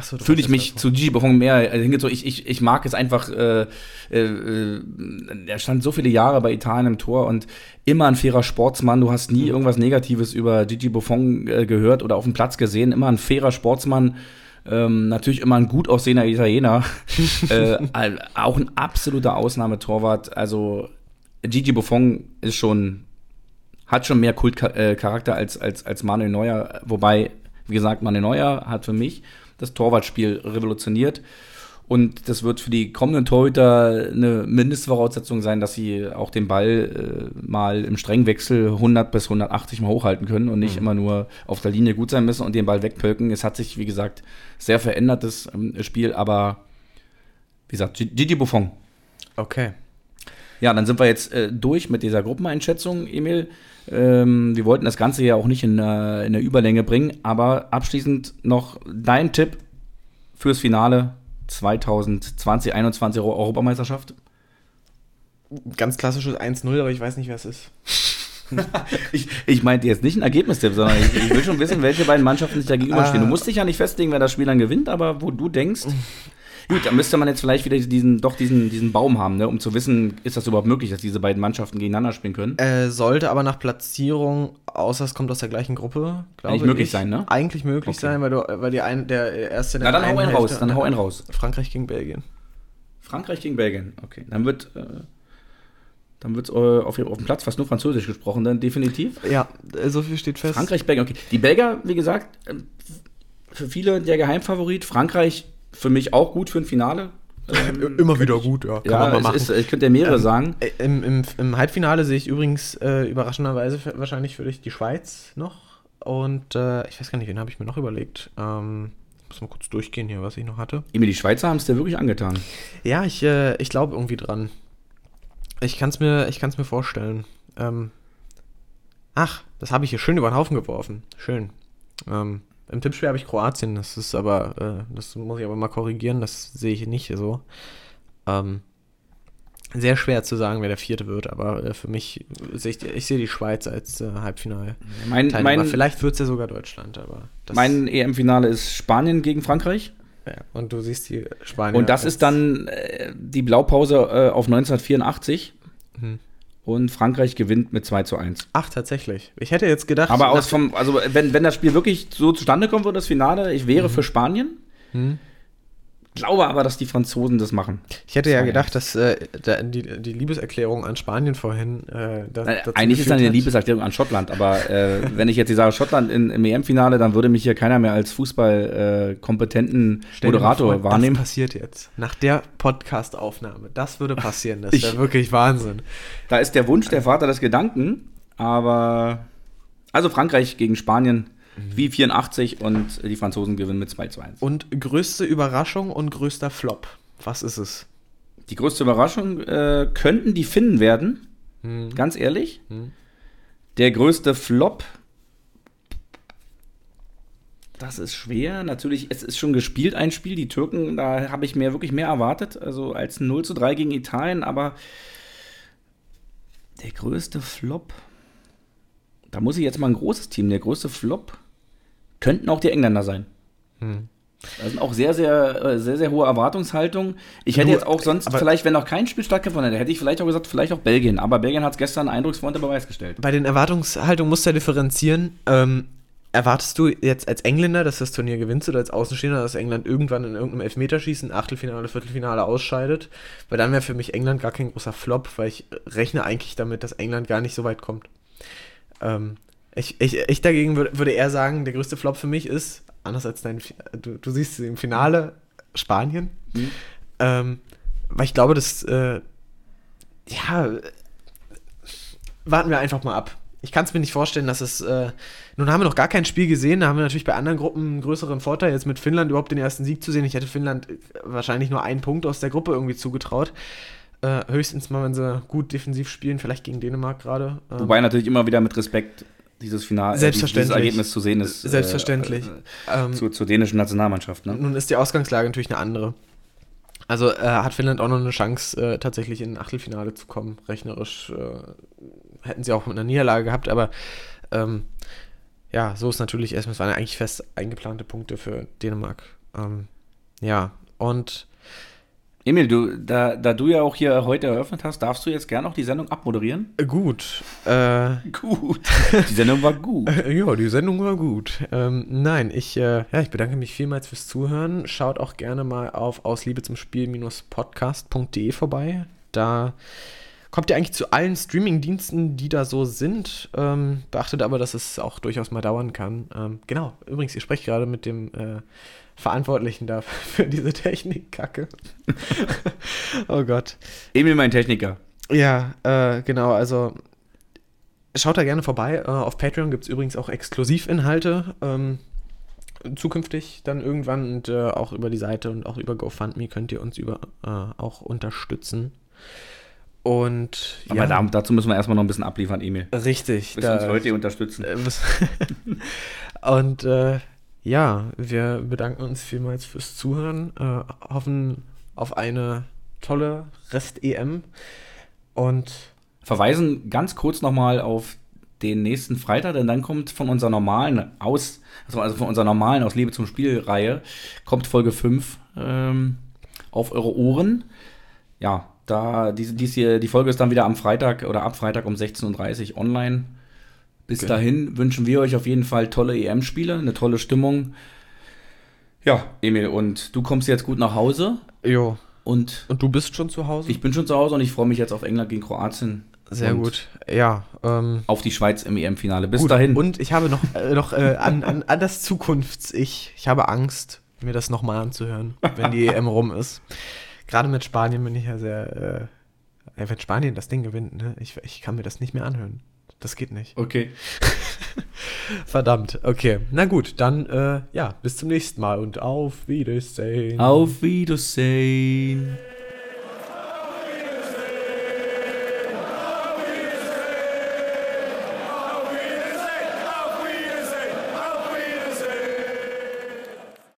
so, fühle ich mich zu Gigi Buffon mehr äh, hingezogen. Ich, ich, ich mag es einfach, äh, äh, äh, er stand so viele Jahre bei Italien im Tor und immer ein fairer Sportsmann. Du hast nie mhm. irgendwas Negatives über Gigi Buffon äh, gehört oder auf dem Platz gesehen. Immer ein fairer Sportsmann. Ähm, natürlich immer ein gut aussehender Italiener. *laughs* äh, auch ein absoluter Ausnahmetorwart. Also Gigi Buffon ist schon, hat schon mehr Kultcharakter als, als, als Manuel Neuer. Wobei, wie gesagt, Manuel Neuer hat für mich das Torwartspiel revolutioniert. Und das wird für die kommenden Torhüter eine Mindestvoraussetzung sein, dass sie auch den Ball äh, mal im Strengwechsel 100 bis 180 mal hochhalten können und nicht mhm. immer nur auf der Linie gut sein müssen und den Ball wegpölken. Es hat sich, wie gesagt, sehr verändert, das ähm, Spiel, aber wie gesagt, Gigi Buffon. Okay. Ja, dann sind wir jetzt äh, durch mit dieser Gruppeneinschätzung, Emil. Ähm, wir wollten das Ganze ja auch nicht in, äh, in der Überlänge bringen, aber abschließend noch dein Tipp fürs Finale 2020-21 Europameisterschaft? Ganz klassisches 1-0, aber ich weiß nicht, wer es ist. *laughs* ich, ich meinte jetzt nicht ein Ergebnistipp, sondern ich, ich, will schon wissen, welche beiden Mannschaften sich da gegenüberstehen. Du musst dich ja nicht festlegen, wer das Spiel dann gewinnt, aber wo du denkst, *laughs* Gut, da müsste man jetzt vielleicht wieder diesen, doch diesen, diesen Baum haben, ne, um zu wissen, ist das überhaupt möglich, dass diese beiden Mannschaften gegeneinander spielen können? Äh, sollte aber nach Platzierung, außer es kommt aus der gleichen Gruppe, glaube ich. möglich sein, ne? Eigentlich möglich okay. sein, weil, du, weil die ein, der erste der Na, dann hau einen raus, dann hau einen raus. Frankreich gegen Belgien. Frankreich gegen Belgien, okay. Dann wird. Äh, dann wird es äh, auf, auf dem Platz fast nur Französisch gesprochen, dann definitiv. Ja, äh, so viel steht fest. Frankreich, Belgien, okay. Die Belgier, wie gesagt, äh, für viele der Geheimfavorit. Frankreich für mich auch gut für ein Finale. *laughs* Ähm, Immer wieder ich, gut, ja. Kann ja, man mal machen. Ist, ich könnte ja mehrere ähm, sagen. Äh, Im, im, Im, Halbfinale sehe ich übrigens äh, überraschenderweise wahrscheinlich für dich die Schweiz noch. Und äh, ich weiß gar nicht, wen habe ich mir noch überlegt. Ähm, muss mal kurz durchgehen hier, was ich noch hatte. Emil, die Schweizer haben es dir wirklich angetan. Ja, ich, äh, ich glaube irgendwie dran. Ich kann es mir, mir vorstellen. Ähm, ach, das habe ich hier schön über den Haufen geworfen. Schön. Ähm, im Tippspiel habe ich Kroatien, das ist aber, äh, das muss ich aber mal korrigieren, das sehe ich nicht so. Ähm, sehr schwer zu sagen, wer der vierte wird, aber äh, für mich, sehe ich, ich sehe die Schweiz als äh, Halbfinale. Mein, mein, Vielleicht wird es ja sogar Deutschland, aber. mein EM-Finale ist Spanien gegen Frankreich. Ja, und du siehst die Spanier. Und das ist dann äh, die Blaupause äh, auf 1984. Mhm und Frankreich gewinnt mit 2 zu 1. Ach, tatsächlich. Ich hätte jetzt gedacht. Aber aus vom, also wenn, wenn das Spiel wirklich so zustande kommen würde, das Finale, ich wäre mhm. für Spanien. Mhm glaube aber, dass die Franzosen das machen. Ich hätte ja gedacht, dass äh, die, die Liebeserklärung an Spanien vorhin. Äh, das, Nein, eigentlich ist das eine Liebeserklärung an Schottland, aber äh, *laughs* wenn ich jetzt die sage Schottland in, im EM-Finale, dann würde mich hier keiner mehr als Fußball-kompetenten äh, Moderator vor, wahrnehmen. Das passiert jetzt. Nach der Podcast-Aufnahme. Das würde passieren. Das wäre wirklich Wahnsinn. Da ist der Wunsch der Vater des Gedanken, aber. Also Frankreich gegen Spanien. Wie 84 und die Franzosen gewinnen mit 2 zu 1. Und größte Überraschung und größter Flop. Was ist es? Die größte Überraschung äh, könnten die Finnen werden. Hm. Ganz ehrlich. Hm. Der größte Flop. Das ist schwer. Natürlich, es ist schon gespielt, ein Spiel. Die Türken, da habe ich mir wirklich mehr erwartet. Also als 0 zu 3 gegen Italien. Aber der größte Flop. Da muss ich jetzt mal ein großes Team. Der größte Flop könnten auch die Engländer sein. Hm. Da sind auch sehr, sehr, äh, sehr, sehr hohe Erwartungshaltungen. Ich hätte jetzt auch sonst, vielleicht, wenn noch kein Spiel stattgefunden hätte, hätte ich vielleicht auch gesagt, vielleicht auch Belgien. Aber Belgien hat es gestern eindrucksvoll unter Beweis gestellt. Bei den Erwartungshaltungen musst du ja differenzieren. Ähm, erwartest du jetzt als Engländer, dass das Turnier gewinnst oder als Außenstehender, dass England irgendwann in irgendeinem Elfmeterschießen, Achtelfinale, Viertelfinale ausscheidet? Weil dann wäre für mich England gar kein großer Flop, weil ich rechne eigentlich damit, dass England gar nicht so weit kommt. Ähm, ich, ich, ich dagegen würde, würde eher sagen, der größte Flop für mich ist, anders als dein, du, du siehst im Finale Spanien, mhm. ähm, weil ich glaube, dass, äh, ja, warten wir einfach mal ab. Ich kann es mir nicht vorstellen, dass es, äh, nun haben wir noch gar kein Spiel gesehen, da haben wir natürlich bei anderen Gruppen einen größeren Vorteil, jetzt mit Finnland überhaupt den ersten Sieg zu sehen. Ich hätte Finnland wahrscheinlich nur einen Punkt aus der Gruppe irgendwie zugetraut. Äh, höchstens mal, wenn sie gut defensiv spielen, vielleicht gegen Dänemark gerade. Ähm. Wobei natürlich immer wieder mit Respekt dieses Finale, äh, dieses Ergebnis zu sehen ist. Selbstverständlich. Äh, äh, zur, zur dänischen Nationalmannschaft. Ne? Nun ist die Ausgangslage natürlich eine andere. Also äh, hat Finnland auch noch eine Chance, äh, tatsächlich in ein Achtelfinale zu kommen. Rechnerisch äh, hätten sie auch mit einer Niederlage gehabt, aber ähm, ja, so ist natürlich erstmal, es waren eigentlich fest eingeplante Punkte für Dänemark. Ähm, ja, und Emil, du, da, da du ja auch hier heute eröffnet hast, darfst du jetzt gerne auch die Sendung abmoderieren? Äh, gut. Äh, *laughs* gut. Die Sendung war gut. *laughs* Äh, ja, die Sendung war gut. Ähm, nein, ich, äh, ja, ich bedanke mich vielmals fürs Zuhören. Schaut auch gerne mal auf ausliebe zum Spiel-podcast.de vorbei. Da kommt ihr eigentlich zu allen Streaming-Diensten, die da so sind. Ähm, beachtet aber, dass es auch durchaus mal dauern kann. Ähm, genau, übrigens, ihr sprecht gerade mit dem äh, Verantwortlichen da *laughs* für diese Technikkacke. *laughs* oh Gott. Emil, mein Techniker. Ja, äh, genau, also schaut da gerne vorbei. Äh, auf Patreon gibt es übrigens auch Exklusivinhalte. Ähm, zukünftig dann irgendwann und äh, auch über die Seite und auch über GoFundMe könnt ihr uns über, äh, auch unterstützen. Und Aber ja, da, dazu müssen wir erstmal noch ein bisschen abliefern, Emil. Richtig. Müssen da, uns Leute unterstützen. *laughs* Und äh, ja, wir bedanken uns vielmals fürs Zuhören, äh, hoffen auf eine tolle Rest-EM und verweisen ganz kurz nochmal auf den nächsten Freitag, denn dann kommt von unserer normalen aus, also von unserer normalen aus Liebe zum Spiel-Reihe, kommt Folge 5 ähm, auf eure Ohren. Ja, da dies, dies die Folge ist dann wieder am Freitag oder ab Freitag um 16.30 Uhr online. Bis Genau. dahin wünschen wir euch auf jeden Fall tolle EM-Spiele, eine tolle Stimmung. Ja, Emil, und du kommst jetzt gut nach Hause Jo. und Und du bist schon zu Hause? ich bin schon zu Hause und ich freue mich jetzt auf England gegen Kroatien. Sehr gut. Ja. Ähm, Auf die Schweiz im EM-Finale. Bis gut. dahin. Und ich habe noch, äh, noch äh, an, an, an das Zukunfts-Ich. Ich habe Angst, mir das nochmal anzuhören, wenn die EM rum ist. Gerade mit Spanien bin ich ja sehr. Äh, wenn Spanien das Ding gewinnt, ne? Ich, ich kann mir das nicht mehr anhören. Das geht nicht. okay. *laughs* Verdammt. Okay. Na gut, dann äh, ja, bis zum nächsten Mal und auf Wiedersehen. Auf Wiedersehen.